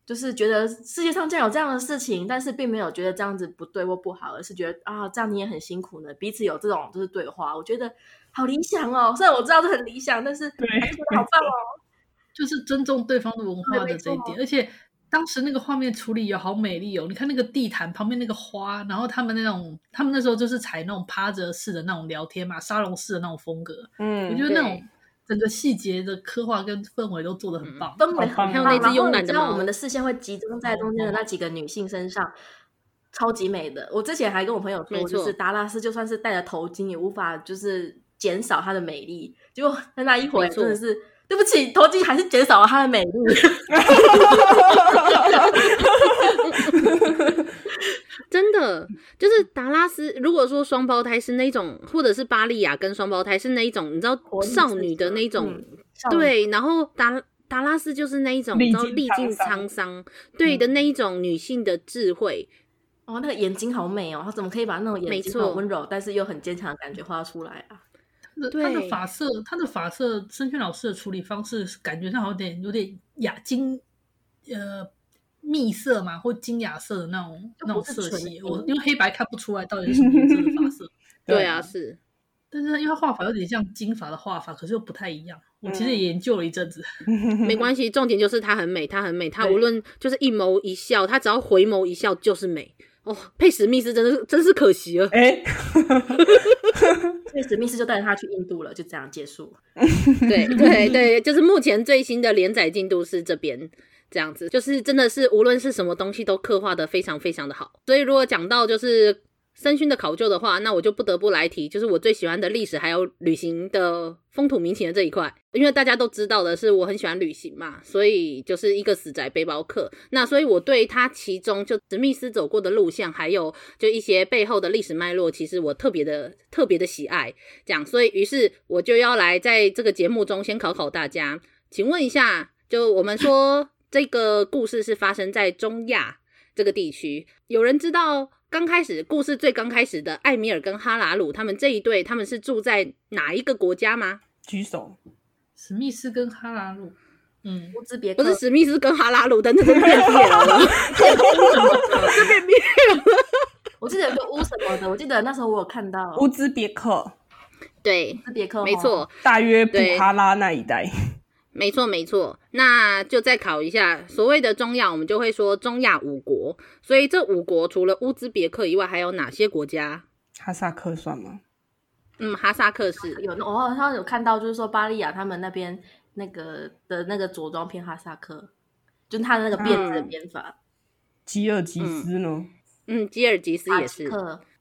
就是觉得世界上竟然有这样的事情，但是并没有觉得这样子不对或不好，而是觉得啊，这样你也很辛苦呢，彼此有这种就是对话，我觉得。好理想哦！虽然我知道这很理想，但是对，好棒哦！就是尊重对方的文化的这一点，而且当时那个画面处理也好美丽哦！你看那个地毯旁边那个花，然后他们那种，他们那时候就是采那种趴着式的那种聊天嘛，沙龙式的那种风格。嗯，我觉得那种整个细节的刻画跟氛围都做得很棒，氛围很棒。还有那只慵懒的猫，我们的视线会集中在中间的那几个女性身上，超级美的。我之前还跟我朋友说，就是达拉斯就算是戴着头巾，也无法就是。减少她的美丽，结果在那一回真的是对不起，头巾还是减少了她的美丽。真的，就是达拉斯。如果说双胞胎是那种，或者是巴利亚跟双胞胎是那一种，你知道少女的那一种，嗯、对。然后达达拉斯就是那一种，你知道历尽沧桑，对的那一种女性的智慧。哦，那个眼睛好美哦，她怎么可以把那种眼睛很温柔，但是又很坚强的感觉画出来啊？他的发色，他的发色，申宣老师的处理方式感觉上好像有点有点雅金，呃，蜜色嘛，或金雅色的那种那种色系。我因为黑白看不出来到底是什么颜色的发色。对啊，是。但是因为画法有点像金发的画法，可是又不太一样。我其实也研究了一阵子，没关系，重点就是她很美，她很美，她无论就是一眸一笑，她只要回眸一笑就是美。哦，佩史密斯真的是真是可惜了。哎、欸，所以史密斯就带着他去印度了，就这样结束。对对对，就是目前最新的连载进度是这边这样子，就是真的是无论是什么东西都刻画的非常非常的好。所以如果讲到就是深勋的考究的话，那我就不得不来提，就是我最喜欢的历史还有旅行的风土民情的这一块。因为大家都知道的是，我很喜欢旅行嘛，所以就是一个死宅背包客。那所以我对他其中就史密斯走过的路线，还有就一些背后的历史脉络，其实我特别的特别的喜爱。这样，所以于是我就要来在这个节目中先考考大家，请问一下，就我们说这个故事是发生在中亚这个地区，有人知道？刚开始故事最刚开始的艾米尔跟哈拉鲁他们这一对，他们是住在哪一个国家吗？举手。史密斯跟哈拉鲁，嗯，乌兹别克。不是史密斯跟哈拉鲁的那个变灭了，这变灭了。我记得有个乌什么的，我记得那时候我有看到乌兹别克，对，乌兹别克，没错，大约布哈拉那一带。没错，没错。那就再考一下，所谓的中亚，我们就会说中亚五国。所以这五国除了乌兹别克以外，还有哪些国家？哈萨克算吗？嗯，哈萨克是有。我好像有看到，就是说巴利亚他们那边那个的那个着装偏哈萨克，就是他的那个辫子的编法。吉尔吉斯呢？嗯，吉尔吉斯也是。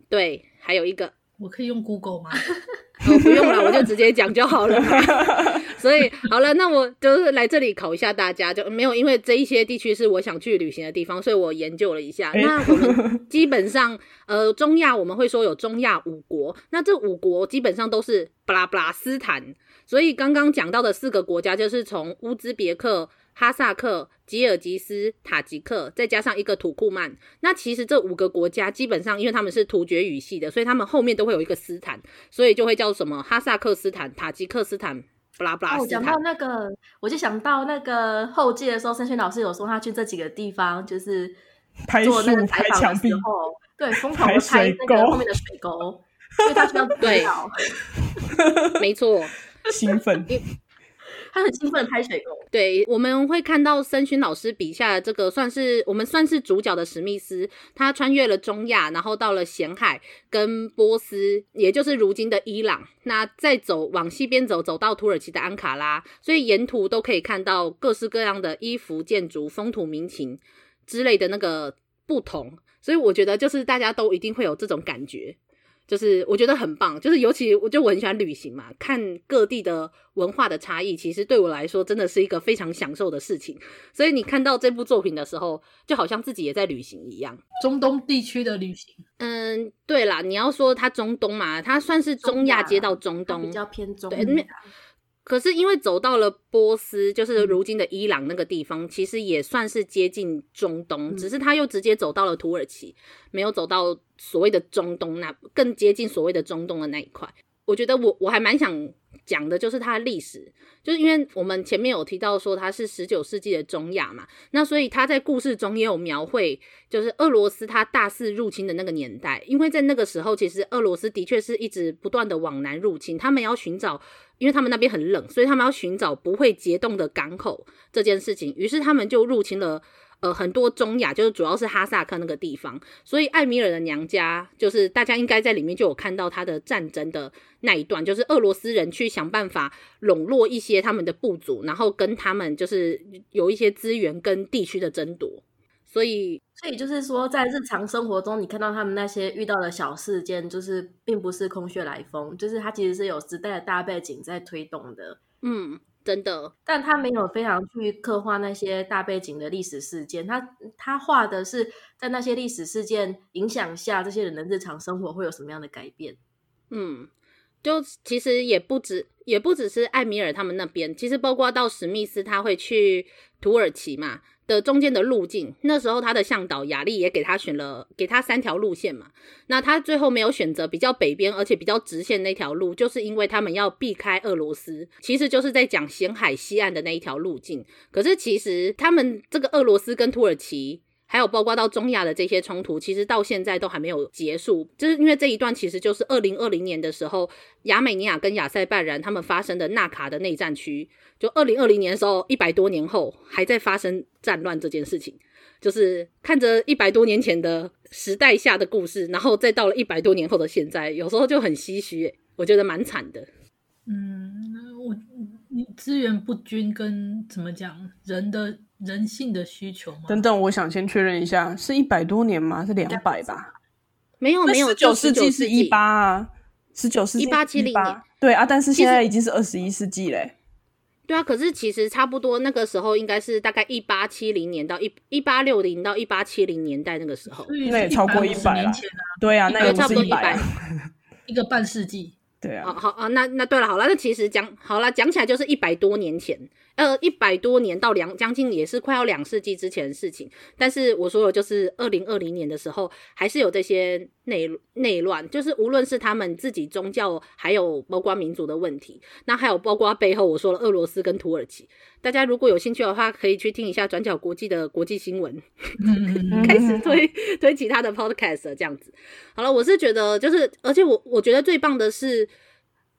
对，还有一个。我可以用 Google 吗？哦，不用了，我就直接讲就好了。所以好了，那我就是来这里考一下大家，就没有，因为这一些地区是我想去旅行的地方，所以我研究了一下。欸、那我们基本上，呃，中亚我们会说有中亚五国，那这五国基本上都是巴拉巴拉斯坦。所以刚刚讲到的四个国家，就是从乌兹别克。哈萨克、吉尔吉斯、塔吉克，再加上一个土库曼，那其实这五个国家基本上，因为他们是突厥语系的，所以他们后面都会有一个斯坦，所以就会叫什么哈萨克斯坦、塔吉克斯坦、布拉布拉斯坦。讲到那个，我就想到那个后记的时候，申勋老师有说他去这几个地方，就是做那个采访的时候，对，疯狂的拍那个后面的水沟，因为他需要 对，没错，兴奋。他很兴奋的拍水沟。对，我们会看到申勋老师笔下的这个，算是我们算是主角的史密斯，他穿越了中亚，然后到了咸海跟波斯，也就是如今的伊朗。那再走往西边走，走到土耳其的安卡拉，所以沿途都可以看到各式各样的衣服、建筑、风土民情之类的那个不同。所以我觉得，就是大家都一定会有这种感觉。就是我觉得很棒，就是尤其我就我很喜欢旅行嘛，看各地的文化的差异，其实对我来说真的是一个非常享受的事情。所以你看到这部作品的时候，就好像自己也在旅行一样。中东地区的旅行，嗯，对啦，你要说它中东嘛，它算是中亚接到中东，比较偏中。对，可是因为走到了波斯，就是如今的伊朗那个地方，嗯、其实也算是接近中东，嗯、只是他又直接走到了土耳其，没有走到所谓的中东那更接近所谓的中东的那一块。我觉得我我还蛮想讲的就是它的历史，就是因为我们前面有提到说它是十九世纪的中亚嘛，那所以他在故事中也有描绘，就是俄罗斯它大肆入侵的那个年代，因为在那个时候其实俄罗斯的确是一直不断的往南入侵，他们要寻找。因为他们那边很冷，所以他们要寻找不会结冻的港口这件事情，于是他们就入侵了呃很多中亚，就是主要是哈萨克那个地方。所以艾米尔的娘家，就是大家应该在里面就有看到他的战争的那一段，就是俄罗斯人去想办法笼络一些他们的部族，然后跟他们就是有一些资源跟地区的争夺。所以，所以就是说，在日常生活中，你看到他们那些遇到的小事件，就是并不是空穴来风，就是它其实是有时代的大背景在推动的。嗯，真的，但他没有非常去刻画那些大背景的历史事件，他他画的是在那些历史事件影响下，这些人的日常生活会有什么样的改变。嗯，就其实也不止，也不只是艾米尔他们那边，其实包括到史密斯，他会去土耳其嘛。的中间的路径，那时候他的向导雅丽也给他选了，给他三条路线嘛。那他最后没有选择比较北边，而且比较直线那条路，就是因为他们要避开俄罗斯，其实就是在讲咸海西岸的那一条路径。可是其实他们这个俄罗斯跟土耳其。还有包括到中亚的这些冲突，其实到现在都还没有结束，就是因为这一段其实就是二零二零年的时候，亚美尼亚跟亚塞拜然他们发生的纳卡的内战区，就二零二零年的时候，一百多年后还在发生战乱这件事情，就是看着一百多年前的时代下的故事，然后再到了一百多年后的现在，有时候就很唏嘘，我觉得蛮惨的。嗯，我你资源不均跟怎么讲人的。人性的需求吗？等等，我想先确认一下，是一百多年吗？是两百吧？没有没有，十九世纪是一八啊，十九世纪一八七零年，对啊，但是现在已经是二十一世纪嘞。对啊，可是其实差不多那个时候应该是大概一八七零年到一一八六零到一八七零年代那个时候，那也超过一百了。对啊，那也差不多一百，一个半世纪。对啊，好好啊，那那对了，好了，那其实讲好了，讲起来就是一百多年前，呃，一百多年到两将近也是快要两世纪之前的事情。但是我说的就是二零二零年的时候，还是有这些内内乱，就是无论是他们自己宗教，还有包括民族的问题，那还有包括背后我说了俄罗斯跟土耳其。大家如果有兴趣的话，可以去听一下转角国际的国际新闻，开始推推其他的 podcast 这样子。好了，我是觉得就是，而且我我觉得最棒的是，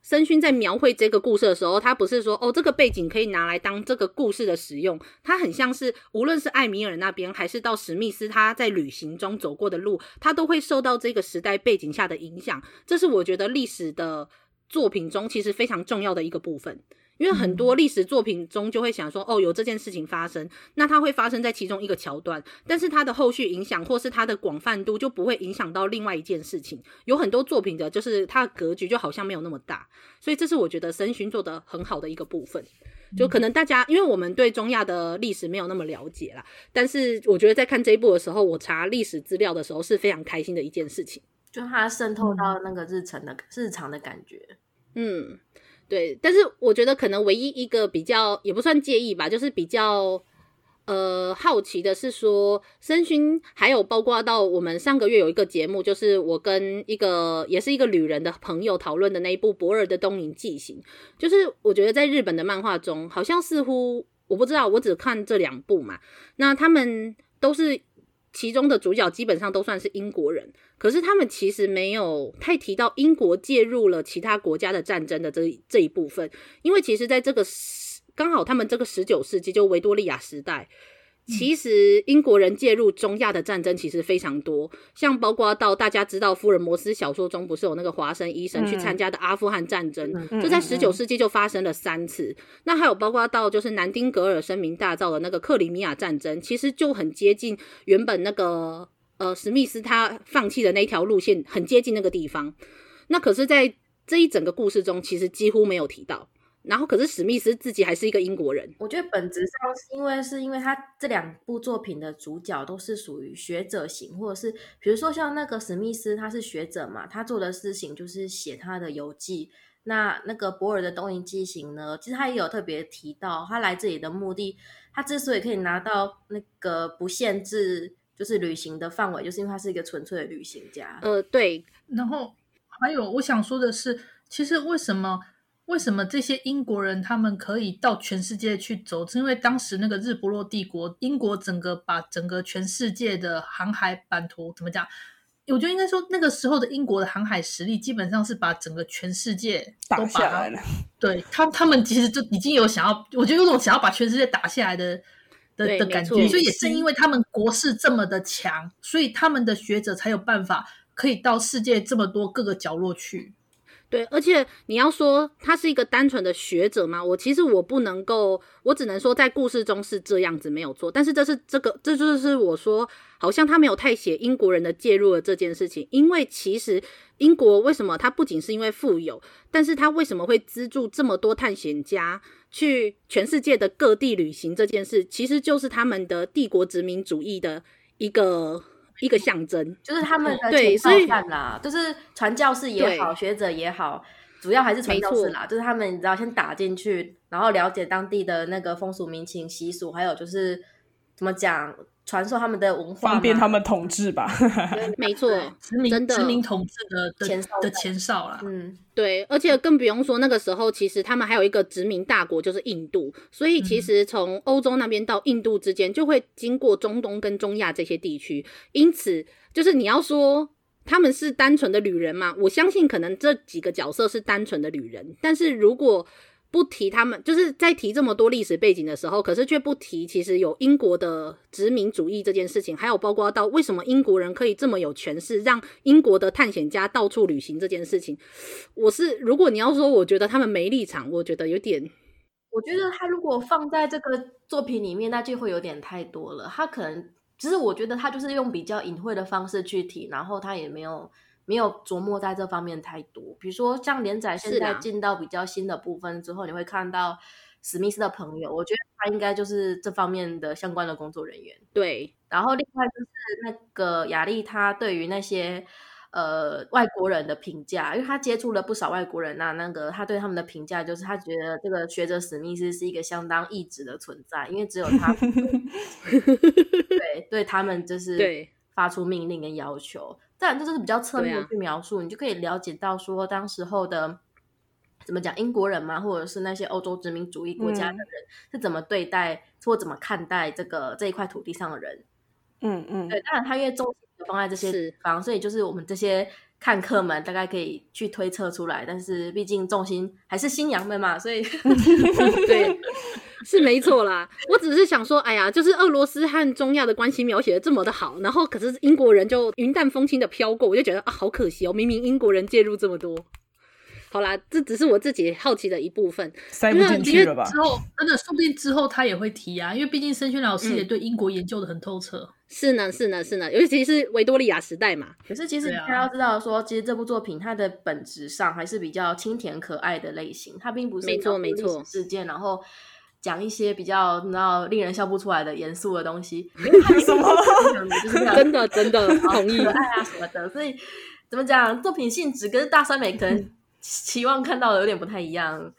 申勋在描绘这个故事的时候，他不是说哦这个背景可以拿来当这个故事的使用，他很像是无论是艾米尔那边，还是到史密斯他在旅行中走过的路，他都会受到这个时代背景下的影响。这是我觉得历史的作品中其实非常重要的一个部分。因为很多历史作品中就会想说，哦，有这件事情发生，那它会发生在其中一个桥段，但是它的后续影响或是它的广泛度就不会影响到另外一件事情。有很多作品的，就是它的格局就好像没有那么大，所以这是我觉得申薰做得很好的一个部分。就可能大家，因为我们对中亚的历史没有那么了解啦，但是我觉得在看这一部的时候，我查历史资料的时候是非常开心的一件事情，就它渗透到那个日程的日常的感觉，嗯。对，但是我觉得可能唯一一个比较也不算介意吧，就是比较呃好奇的是说，申薰还有包括到我们上个月有一个节目，就是我跟一个也是一个旅人的朋友讨论的那一部《博尔的东瀛纪行》，就是我觉得在日本的漫画中，好像似乎我不知道，我只看这两部嘛，那他们都是。其中的主角基本上都算是英国人，可是他们其实没有太提到英国介入了其他国家的战争的这这一部分，因为其实在这个刚好他们这个十九世纪就维多利亚时代。其实英国人介入中亚的战争其实非常多，像包括到大家知道福尔摩斯小说中不是有那个华生医生去参加的阿富汗战争，嗯、就在十九世纪就发生了三次。嗯嗯嗯、那还有包括到就是南丁格尔声名大噪的那个克里米亚战争，其实就很接近原本那个呃史密斯他放弃的那条路线，很接近那个地方。那可是，在这一整个故事中，其实几乎没有提到。然后，可是史密斯自己还是一个英国人。我觉得本质上是因为是因为他这两部作品的主角都是属于学者型，或者是比如说像那个史密斯，他是学者嘛，他做的事情就是写他的游记。那那个博尔的东瀛纪行呢，其实他也有特别提到，他来这里的目的，他之所以可以拿到那个不限制就是旅行的范围，就是因为他是一个纯粹的旅行家。呃，对。然后还有我想说的是，其实为什么？为什么这些英国人他们可以到全世界去走？是因为当时那个日不落帝国，英国整个把整个全世界的航海版图怎么讲？我觉得应该说那个时候的英国的航海实力基本上是把整个全世界都打下来了。对他，他们其实就已经有想要，我觉得有种想要把全世界打下来的的的感觉。所以也正因为他们国势这么的强，所以他们的学者才有办法可以到世界这么多各个角落去。对，而且你要说他是一个单纯的学者吗？我其实我不能够，我只能说在故事中是这样子没有错。但是这是这个，这就是我说，好像他没有太写英国人的介入了这件事情。因为其实英国为什么他不仅是因为富有，但是他为什么会资助这么多探险家去全世界的各地旅行这件事，其实就是他们的帝国殖民主义的一个。一个象征，就是他们的对，所以啦，就是传教士也好，学者也好，主要还是传教士啦。就是他们，你知道，先打进去，然后了解当地的那个风俗民情习俗，还有就是怎么讲。传授他们的文化，方便他们统治吧。没错，殖民殖民统治的的的前哨啦。嗯，对，而且更不用说那个时候，其实他们还有一个殖民大国，就是印度。所以其实从欧洲那边到印度之间，就会经过中东跟中亚这些地区。因此，就是你要说他们是单纯的旅人嘛，我相信可能这几个角色是单纯的旅人。但是如果不提他们，就是在提这么多历史背景的时候，可是却不提其实有英国的殖民主义这件事情，还有包括到为什么英国人可以这么有权势，让英国的探险家到处旅行这件事情。我是如果你要说，我觉得他们没立场，我觉得有点。我觉得他如果放在这个作品里面，那就会有点太多了。他可能其实我觉得他就是用比较隐晦的方式去提，然后他也没有没有琢磨在这方面太多。比如说像连载现在进到比较新的部分之后，你会看到史密斯的朋友，我觉得他应该就是这方面的相关的工作人员。对，然后另外就是那个雅丽，她对于那些。呃，外国人的评价，因为他接触了不少外国人呐、啊，那个他对他们的评价就是，他觉得这个学者史密斯是一个相当异质的存在，因为只有他 对对他们就是发出命令跟要求。当然，这就是比较侧面的去描述，啊、你就可以了解到说，当时候的怎么讲英国人嘛，或者是那些欧洲殖民主义国家的人、嗯、是怎么对待或怎么看待这个这一块土地上的人。嗯嗯，对，当然他因为中心。放在这些地方，所以就是我们这些看客们大概可以去推测出来，但是毕竟重心还是新娘们嘛，所以 对，是没错啦。我只是想说，哎呀，就是俄罗斯和中亚的关系描写的这么的好，然后可是英国人就云淡风轻的飘过，我就觉得啊，好可惜哦，明明英国人介入这么多。好啦，这只是我自己好奇的一部分，塞不进去了吧？之后真的说不定之后他也会提啊，因为毕竟申轩老师也对英国研究的很透彻。嗯是呢，是呢，是呢，尤其是维多利亚时代嘛。可是其实大家要知道说，说其实这部作品它的本质上还是比较清甜可爱的类型，它并不是没错没错事件，然后讲一些比较你知道令人笑不出来的严肃的东西。什么？真的真的同意可爱啊什么的，所以怎么讲，作品性质跟大三美可能 期望看到的有点不太一样。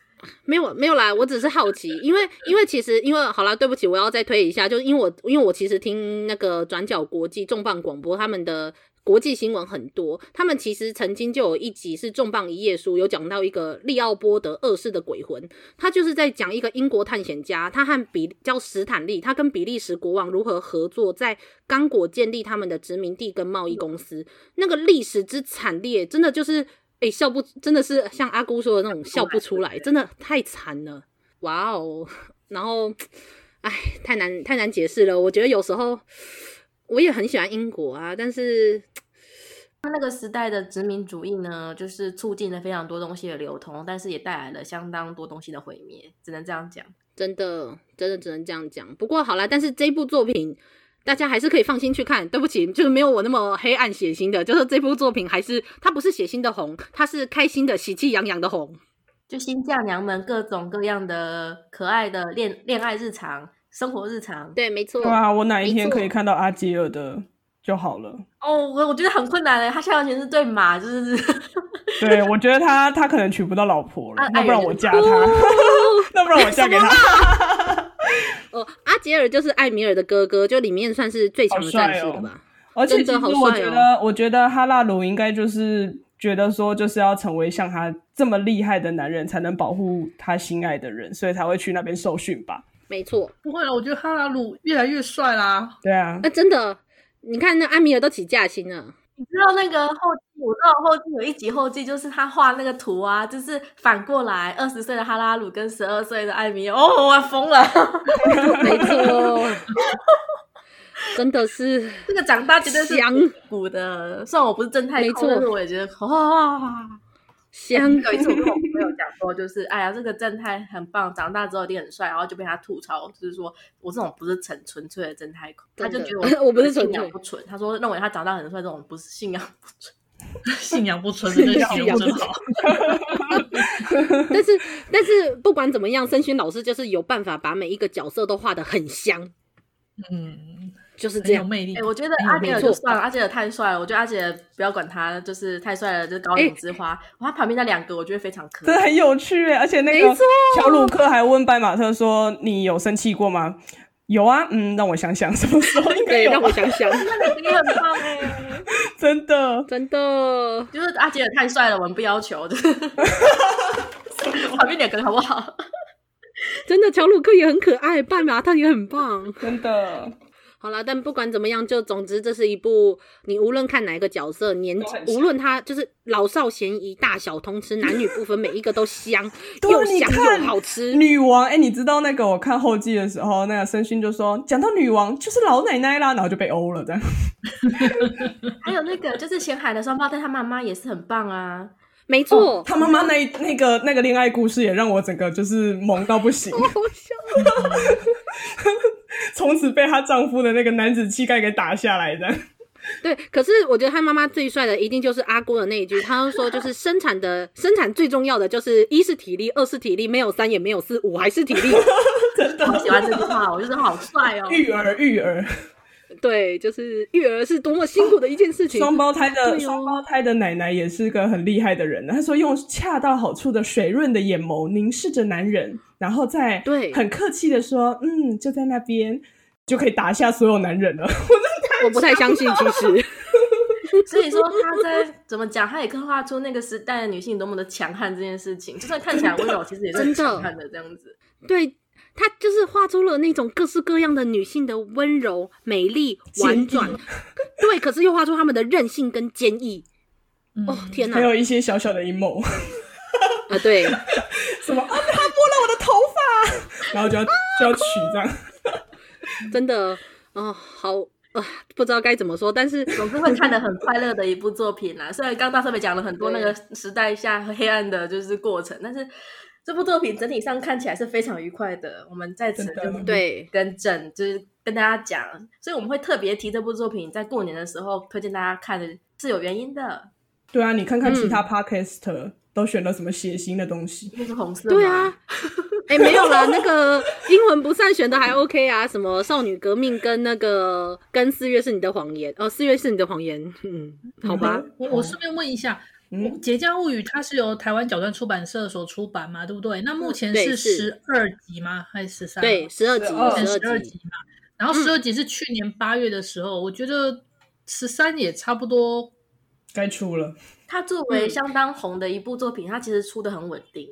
没有没有啦，我只是好奇，因为因为其实因为好啦，对不起，我要再推一下，就是因为我因为我其实听那个转角国际重磅广播他们的国际新闻很多，他们其实曾经就有一集是重磅一页书，有讲到一个利奥波德二世的鬼魂，他就是在讲一个英国探险家，他和比叫史坦利，他跟比利时国王如何合作，在刚果建立他们的殖民地跟贸易公司，那个历史之惨烈，真的就是。哎、欸，笑不真的是像阿姑说的那种笑不出来，真的太惨了，哇哦！然后，哎，太难太难解释了。我觉得有时候我也很喜欢英国啊，但是他那个时代的殖民主义呢，就是促进了非常多东西的流通，但是也带来了相当多东西的毁灭，只能这样讲。真的，真的只能这样讲。不过好啦，但是这部作品。大家还是可以放心去看，对不起，就是没有我那么黑暗血腥的。就是这部作品还是它不是血腥的红，它是开心的、喜气洋洋的红。就新嫁娘们各种各样的可爱的恋恋爱日常、生活日常。对，没错。哇，我哪一天可以看到阿吉尔的就好了。哦，我我觉得很困难嘞，他下完全是对马，就是。对，我觉得他他可能娶不到老婆了，那不然我嫁他，那不然我嫁给他。杰尔就是艾米尔的哥哥，就里面算是最强的战士了吧？而且其实我觉得，哦、我觉得哈拉鲁应该就是觉得说，就是要成为像他这么厉害的男人，才能保护他心爱的人，所以才会去那边受训吧？没错，不会啊，我觉得哈拉鲁越来越帅啦。对啊，那、啊、真的，你看那艾米尔都起驾亲了。你知道那个后记？我知道后记有一集后记，就是他画那个图啊，就是反过来，二十岁的哈拉鲁跟十二岁的艾米，哦，我要疯了，没错，真的是这个长大绝对是香骨的，虽然我不是正太，没错，但是我也觉得哇。香有一次我跟我朋友讲说，就是哎呀，这个正太很棒，长大之后一定很帅，然后就被他吐槽，就是说我这种不是纯纯粹的正太控，他就觉得我我不是信仰不纯，他说认为他长大很帅，这种不是信仰不纯，信仰不纯，真的信仰真好。但是但是不管怎么样，申勋老师就是有办法把每一个角色都画的很香，嗯。就是这样有魅力。哎、欸，我觉得阿杰尔就算了，阿杰尔太帅了。我觉得阿杰尔不要管他，就是太帅了，就是高岭之花。欸、他旁边那两个，我觉得非常可爱，真的很有趣。而且那个乔鲁克还问拜马特说：“你有生气过吗？”有啊，嗯，让我想想，什么时候 应该？让我想想，那两个也很棒哎，真的真的，就是阿杰也太帅了，我们不要求，就 是 旁边两个好不好？真的，乔鲁克也很可爱，半马他也很棒，真的。好啦，但不管怎么样，就总之这是一部你无论看哪一个角色，年无论他就是老少咸宜、大小通吃，男女不分，每一个都香，又香又好吃。女王，哎、欸，你知道那个我看后记的时候，那个申勋就说，讲到女王就是老奶奶啦，然后就被欧了这样。还有那个就是咸海的双胞胎，他妈妈也是很棒啊。没错、哦，他妈妈那那个那个恋爱故事也让我整个就是萌到不行。从此被她丈夫的那个男子气概给打下来的。对，可是我觉得她妈妈最帅的一定就是阿郭的那一句，他就说就是生产的生产最重要的就是一是体力，二是体力，没有三也没有四，五还是体力。真的，我喜欢这句话，我觉得好帅哦。育儿育儿，对，就是育儿是多么辛苦的一件事情。双胞胎的双胞胎的奶奶也是个很厉害的人，她说用恰到好处的水润的眼眸凝视着男人，然后再对很客气的说，嗯，就在那边就可以打下所有男人了。我不太相信，其实，所以说他在怎么讲，他也刻画出那个时代的女性多么的强悍这件事情。就算看起来温柔，其实也是很强悍的这样子。对，他就是画出了那种各式各样的女性的温柔、美丽、婉转。对，可是又画出他们的韧性跟坚毅。哦天哪！还有一些小小的阴谋 啊，对，什么啊？他摸了我的头发，然后就要就要取这样。真的哦，好。啊，不知道该怎么说，但是总是会看得很快乐的一部作品啦。虽然刚刚大特别讲了很多那个时代下黑暗的就是过程，但是这部作品整体上看起来是非常愉快的。我们在此就对跟正，就是跟大家讲，所以我们会特别提这部作品，在过年的时候推荐大家看的是有原因的。对啊，你看看其他 Podcast 都选了什么血腥的东西？那是红色。对啊。哎、欸，没有啦，那个英文不散选的还 OK 啊，什么少女革命跟那个跟四月是你的谎言哦，四月是你的谎言，嗯，好吧。我我顺便问一下，嗯，《节假物语》它是由台湾角川出版社所出版嘛，对不对？那目前是十二集吗？还是十三？对，十二集，目前十二集嘛。然后十二集是去年八月的时候，嗯、我觉得十三也差不多该出了。它作为相当红的一部作品，它其实出的很稳定。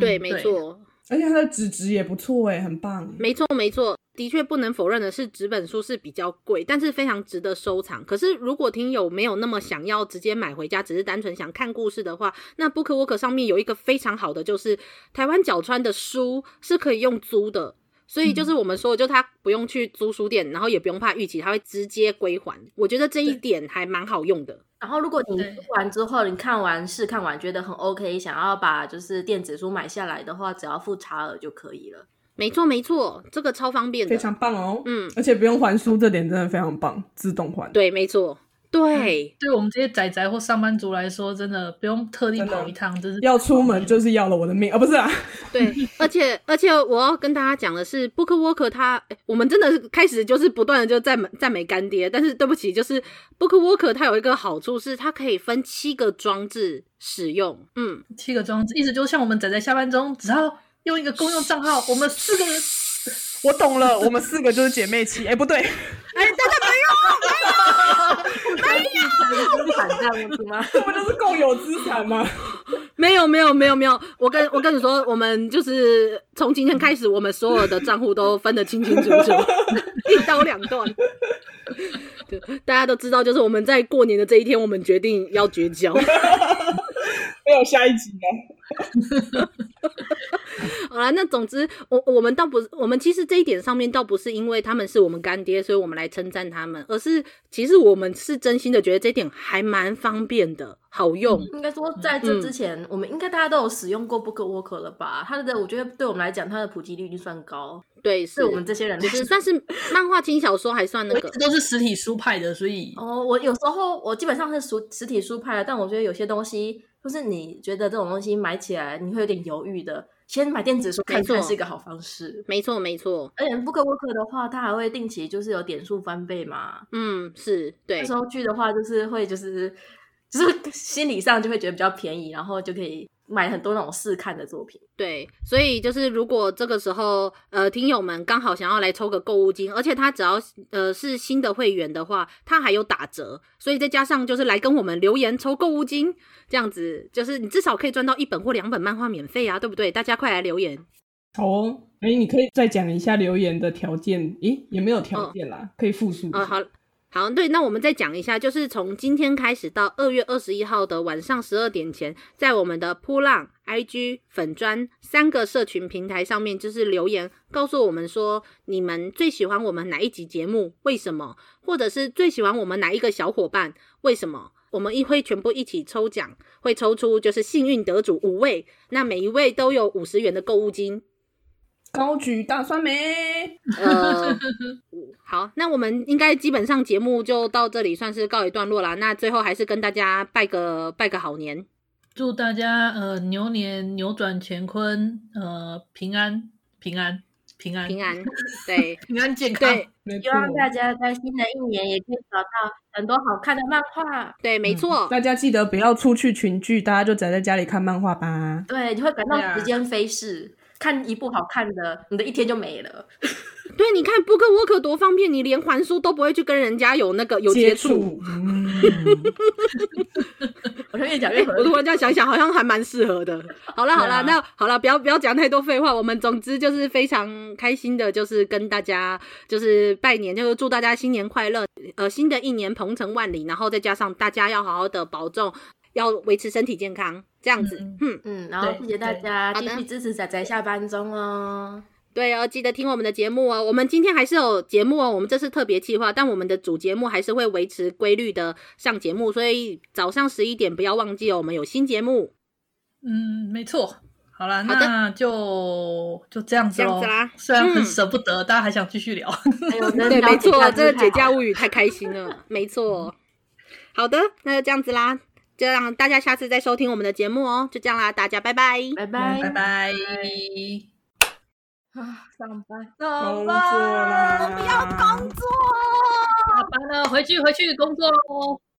对，没错，而且它的纸质也不错哎，很棒。没错，没错，的确不能否认的是，纸本书是比较贵，但是非常值得收藏。可是，如果听友没有那么想要直接买回家，只是单纯想看故事的话，那 BookWalker 上面有一个非常好的，就是台湾角川的书是可以用租的。所以就是我们说，就他不用去租书店，然后也不用怕逾期，他会直接归还。我觉得这一点还蛮好用的。然后如果你读完之后，你看完试看完觉得很 OK，想要把就是电子书买下来的话，只要付差额就可以了。没错没错，这个超方便的，非常棒哦。嗯，而且不用还书，这点真的非常棒，自动还。对，没错。对，对我们这些宅宅或上班族来说，真的不用特地跑一趟，就是要出门就是要了我的命啊！不是啊，对，而且而且我要跟大家讲的是，BookWalker 它，我们真的是开始就是不断的就赞美赞美干爹，但是对不起，就是 Book Worker 它有一个好处是，它可以分七个装置使用，嗯，七个装置，意思就是像我们仔仔下班中，只要用一个公用账号，我们四个人。我懂了，我们四个就是姐妹期。哎、欸，不对，哎、欸，大家没有，没有，没有，资产这样子吗？这不就是共有资产吗？没有，没有，没有，没有。我跟我跟你说，我们就是从今天开始，我们所有的账户都分得清清楚楚，一刀两断。对，大家都知道，就是我们在过年的这一天，我们决定要绝交。没有下一集吗？好了，那总之，我我们倒不是，我们其实这一点上面倒不是因为他们是我们干爹，所以我们来称赞他们，而是其实我们是真心的觉得这一点还蛮方便的，好用。应该说，在这之前，嗯、我们应该大家都有使用过 BookWalker 了吧？它的，我觉得对我们来讲，它的普及率就算高。对，是我们这些人，就是算是漫画轻小说，还算那个，都是实体书派的，所以哦，我有时候我基本上是实实体书派的，但我觉得有些东西。就是你觉得这种东西买起来你会有点犹豫的，先买电子书看看是一个好方式。没错没错，而且 BookWalker 的话，它还会定期就是有点数翻倍嘛。嗯，是对。那时候剧的话，就是会就是就是心理上就会觉得比较便宜，然后就可以。买很多那种试看的作品，对，所以就是如果这个时候呃听友们刚好想要来抽个购物金，而且他只要呃是新的会员的话，他还有打折，所以再加上就是来跟我们留言抽购物金，这样子就是你至少可以赚到一本或两本漫画免费啊，对不对？大家快来留言。好哦，哎，你可以再讲一下留言的条件，诶，也没有条件啦，哦、可以复述。啊、哦，好。好，对，那我们再讲一下，就是从今天开始到二月二十一号的晚上十二点前，在我们的扑浪、IG、粉砖三个社群平台上面，就是留言告诉我们说，你们最喜欢我们哪一集节目，为什么？或者是最喜欢我们哪一个小伙伴，为什么？我们一会全部一起抽奖，会抽出就是幸运得主五位，那每一位都有五十元的购物金。高举大酸梅。呃，好，那我们应该基本上节目就到这里，算是告一段落啦。那最后还是跟大家拜个拜个好年，祝大家呃牛年扭转乾坤，呃平安平安平安平安，对，平安健康。对，希望大家在新的一年也可以找到很多好看的漫画。对，没错。大家记得不要出去群聚，大家就宅在家里看漫画吧。对，你会感到时间飞逝。看一部好看的，你的一天就没了。对，你看 BookWalker 多方便，你连还书都不会去跟人家有那个有接触。我越讲越合，我突然这样想想，好像还蛮适合的。好了好了，那好了，不要不要讲太多废话。我们总之就是非常开心的，就是跟大家就是拜年，就是祝大家新年快乐。呃，新的一年鹏程万里，然后再加上大家要好好的保重。要维持身体健康，这样子，嗯嗯，然后谢谢大家继续支持仔仔下班中哦。对哦，记得听我们的节目哦。我们今天还是有节目哦，我们这是特别计划，但我们的主节目还是会维持规律的上节目，所以早上十一点不要忘记哦，我们有新节目。嗯，没错。好了，那就就这样子喽。这样子啦，虽然很舍不得，大家还想继续聊。对，没错，这个《解家物语》太开心了，没错。好的，那就这样子啦。就让大家下次再收听我们的节目哦，就这样啦，大家拜拜，拜拜，拜拜。啊，上班，工作啦，我不要工作，下班了，回去回去工作喽。